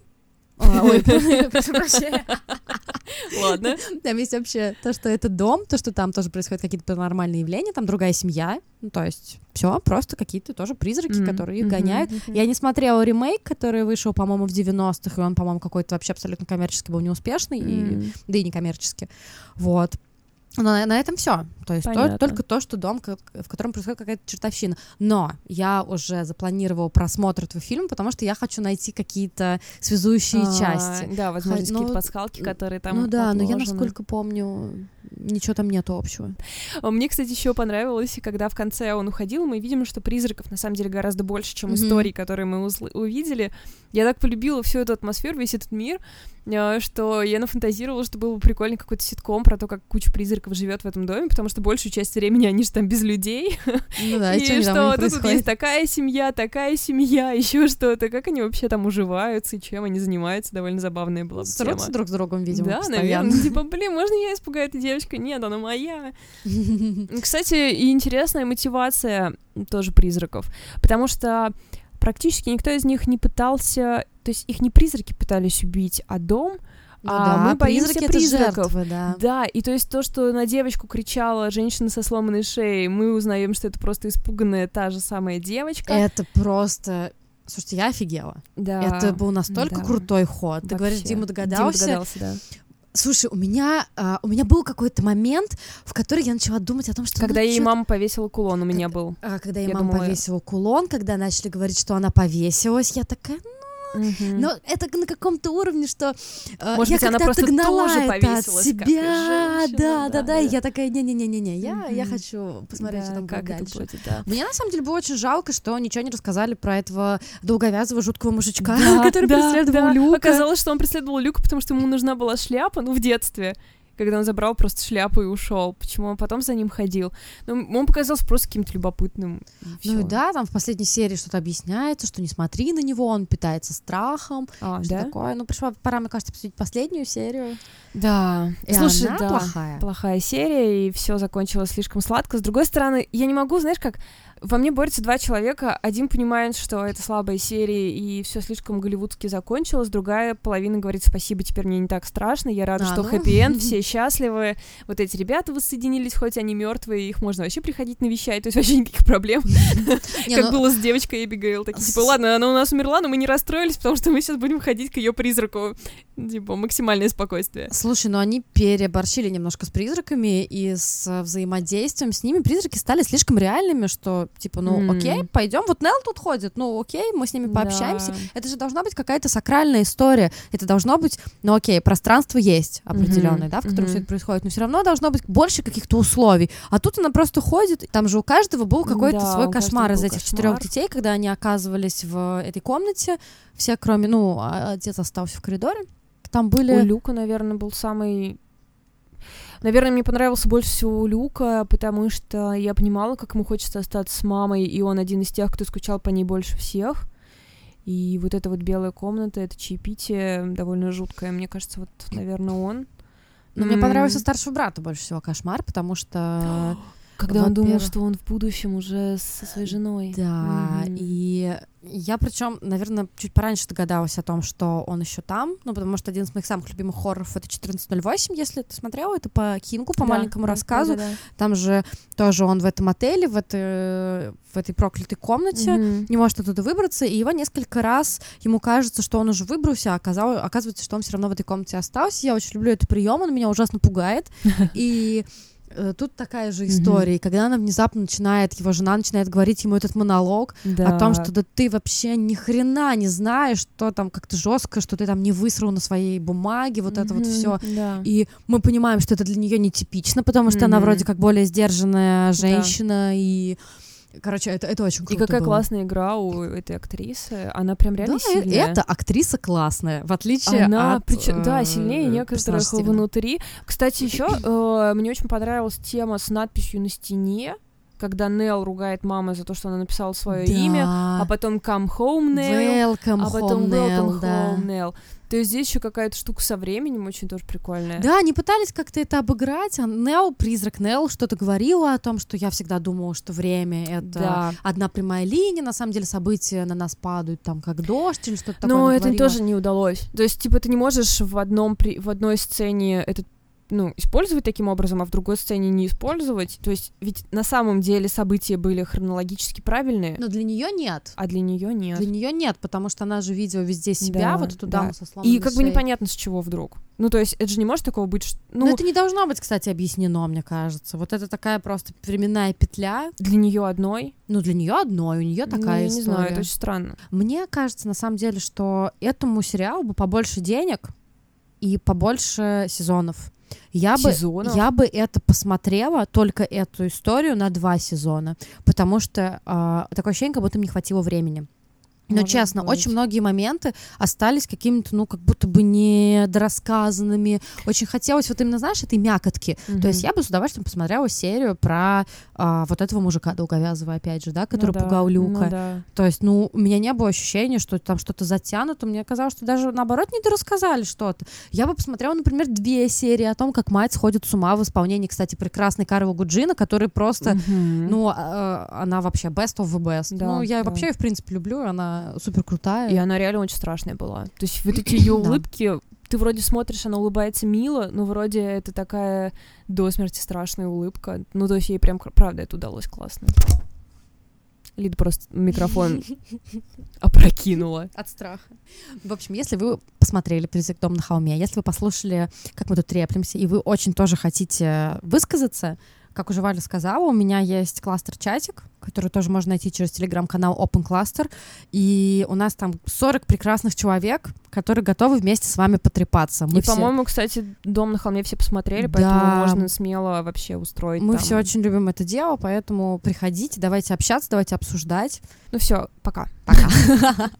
А, Ой. Ладно. Там есть вообще то, что это дом, то, что там тоже происходят какие-то паранормальные явления, там другая семья. Ну, то есть все, просто какие-то тоже призраки, которые их гоняют. Я не смотрела ремейк, который вышел, по-моему, в 90-х, и он, по-моему, какой-то вообще абсолютно коммерчески был неуспешный, и, да и некоммерчески. Вот. Но на, на этом все. То есть то- только то, что дом, в котором происходит какая-то чертовщина. Но я уже запланировала просмотр этого фильма, потому что я хочу найти какие-то связующие А, части. Да, возможно, Ха- какие-то ну, пасхалки, которые там ну да, но я, отложены. насколько помню, ничего там нету общего. Мне, кстати, еще понравилось, и когда в конце он уходил, мы видим, что призраков на самом деле гораздо больше, чем Мгм. историй, которые мы увидели. Я так полюбила всю эту атмосферу, весь этот мир, что я нафантазировала, что было бы прикольно какой-то ситком про то, как куча призраков живет в этом доме, потому что большую часть времени они же там без людей. Ну да, и что тут, тут есть такая семья, такая семья, еще что-то. Как они вообще там уживаются и чем они занимаются, довольно забавная была бы тема. Друг с другом, видимо, да, постоянно. наверное. Типа, блин, можно я испугаю эту девочку? Нет, она моя. Кстати, и интересная мотивация тоже призраков, потому что практически никто из них не пытался, то есть их не призраки пытались убить, а дом. Ну А да, мы боимся призраки — это призраков. жертвы, да. Да, и то есть то, что на девочку кричала женщина со сломанной шеей, мы узнаем, что это просто испуганная та же самая девочка. Это просто... Слушайте, я офигела. да. Это был настолько да. крутой ход. Ты говоришь, Вообще. Дима догадался. Дима догадался, да. Слушай, у меня, а, у меня был какой-то момент, в который я начала думать о том, что... Когда ну, ей мама повесила кулон, у меня был. а, когда ей я мама думала- повесила кулон, когда начали говорить, что она повесилась, я такая, ну, Но это на каком-то уровне, что э, Может я быть, она просто отогнала тоже это от себя, женщина, да, да, да, да, и я такая, не-не-не-не-не, я, я Мгм. хочу посмотреть, что Да, там будет как это дальше. будет, да. Мне на самом деле было очень жалко, что ничего не рассказали про этого долговязого жуткого мужичка, Да, который да, преследовал да. Люка. Оказалось, что он преследовал Люка, потому что ему нужна была шляпа, ну, в детстве, когда он забрал просто шляпу и ушел. Почему он потом за ним ходил? Ну, он показался просто каким-то любопытным. Ну и да, там в последней серии что-то объясняется, что не смотри на него, он питается страхом, А, что да? такое. Ну, пришла пора, мне кажется, посмотреть последнюю серию. Да. И Слушай, она да. плохая. плохая серия, и все закончилось слишком сладко. С другой стороны, я не могу, знаешь, как во мне борются два человека. Один понимает, что это слабая серия, и все слишком голливудски закончилось. Другая половина говорит, спасибо, теперь мне не так страшно. Я рада, А, что ну. хэппи-энд, все счастливы. Вот эти ребята воссоединились, хоть они мертвые, их можно вообще приходить навещать, то есть вообще никаких проблем. Не, Как ну, было с девочкой Эбигейл. Такие, типа, ладно, она у нас умерла, но мы не расстроились, потому что мы сейчас будем ходить к ее призраку. Типа, максимальное спокойствие. Слушай, ну они переборщили немножко с призраками и с взаимодействием с ними. Призраки стали слишком реальными, что типа, ну М. окей, пойдем, вот Нелл тут ходит, ну окей, мы с ними пообщаемся. Да. Это же должна быть какая-то сакральная история. Это должно быть, ну окей, пространство есть определенное, Мгм, да, в котором все мгм. это происходит, но все равно должно быть больше каких-то условий. А тут она просто ходит, там же у каждого был какой-то Да, свой кошмар из этих четырех детей, когда они оказывались в этой комнате, все кроме, ну, а- отец остался в коридоре. Там были... У Люка, наверное, был самый... Наверное, мне понравился больше всего Люка, потому что я понимала, как ему хочется остаться с мамой, и он один из тех, кто скучал по ней больше всех. И вот эта вот белая комната, это чаепитие довольно жуткое. Мне кажется, вот, наверное, он. Но мне М. понравился старшего брата больше всего кошмар, потому что... Когда он думал, что он в будущем уже со своей женой. Да, Мгм. и я причем, наверное, чуть пораньше догадалась о том, что он еще там, ну, потому что один из моих самых любимых хорроров это 1408, если ты смотрела, это по Кингу, по Да, маленькому да, рассказу. да-да-да. Там же тоже он в этом отеле, в этой, в этой проклятой комнате. Мгм. Не может оттуда выбраться, и его несколько раз ему кажется, что он уже выбрался, а оказалось, оказывается, что он все равно в этой комнате остался. Я очень люблю этот прием, он меня ужасно пугает. И э, тут такая же история. И когда она внезапно начинает, его жена начинает говорить ему этот монолог о том, Да. что да ты вообще ни хрена не знаешь, что там как-то жестко, что ты там не высрал на своей бумаге, вот это вот все. Да. И мы понимаем, что это для нее нетипично, потому что она Мгм. вроде как более сдержанная женщина, и Короче, это, это очень И круто какая было. классная игра у этой актрисы. Она прям реально Да, э- сильная. эта актриса классная, в отличие Она, от... причем, да, э, сильнее некоторых внутри. Кстати, еще мне очень понравилась тема с надписью на стене, когда Нел ругает маму за то, что она написала свое Да. имя, а потом come home Nell, Welcome а потом home, welcome Nell, да. home Nell. То есть здесь еще какая-то штука со временем очень тоже прикольная. Да, они пытались как-то это обыграть, а Нел, призрак Нел, что-то говорила о том, что я всегда думала, что время — это Да. одна прямая линия, на самом деле события на нас падают там как дождь или что-то такое. Но это говорила. тоже не удалось. То есть, типа, ты не можешь в одном при... в одной сцене этот ну, использовать таким образом, а в другой сцене не использовать. То есть, ведь на самом деле события были хронологически правильные, Но для нее нет. а для нее нет. Для нее нет, потому что она же видела везде себя, Да, вот эту да. даму со сломанной И как бы шеей. непонятно, с чего вдруг. Ну, то есть, это же не может такого быть, что... Но Ну, это не должно быть, кстати, объяснено, мне кажется. Вот это такая просто временная петля. для нее одной. Ну, для нее одной, у нее такая ну, я история. не знаю, это очень странно. Мне кажется, на самом деле, что этому сериалу бы побольше денег и побольше сезонов. Я бы, Сезонов? я бы это посмотрела, только эту историю, на два сезона, потому что а, такое ощущение, как будто им не хватило времени. Но Может честно, быть. очень многие моменты остались какими-то, ну, как будто бы недорассказанными. Очень хотелось вот именно, знаешь, этой мякотки. То есть я бы с удовольствием посмотрела серию про а, вот этого мужика долговязого, опять же, да, который ну, да, пугал Люка. Ну, да. То есть, ну, у меня не было ощущения, что там что-то затянуто. Мне казалось, что даже наоборот не дорассказали что-то. Я бы посмотрела, например, две серии о том, как мать сходит с ума в исполнении, кстати, прекрасной Карла Гуджина, который просто, Мгм. ну, а, она вообще best of the best. Да, ну, я да. вообще ее, в принципе, люблю, она супер крутая. И она реально очень страшная была. То есть вот эти ее улыбки, ты вроде смотришь, она улыбается мило, но вроде это такая до смерти страшная улыбка. Ну, то есть ей прям, правда, это удалось классно. Лида просто микрофон опрокинула. От страха. В общем, если вы посмотрели «Призрак дом на холме», если вы послушали, как мы тут треплемся, и вы очень тоже хотите высказаться, Как уже Валя сказала, у меня есть кластер-чатик, который тоже можно найти через телеграм-канал Open Cluster, и у нас там 40 прекрасных человек, которые готовы вместе с вами потрепаться. Мы и, все... по-моему, кстати, «Дом на холме» все посмотрели, да. поэтому можно смело вообще устроить Мы там. все очень любим это дело, поэтому приходите, давайте общаться, давайте обсуждать. Ну все, пока. Пока.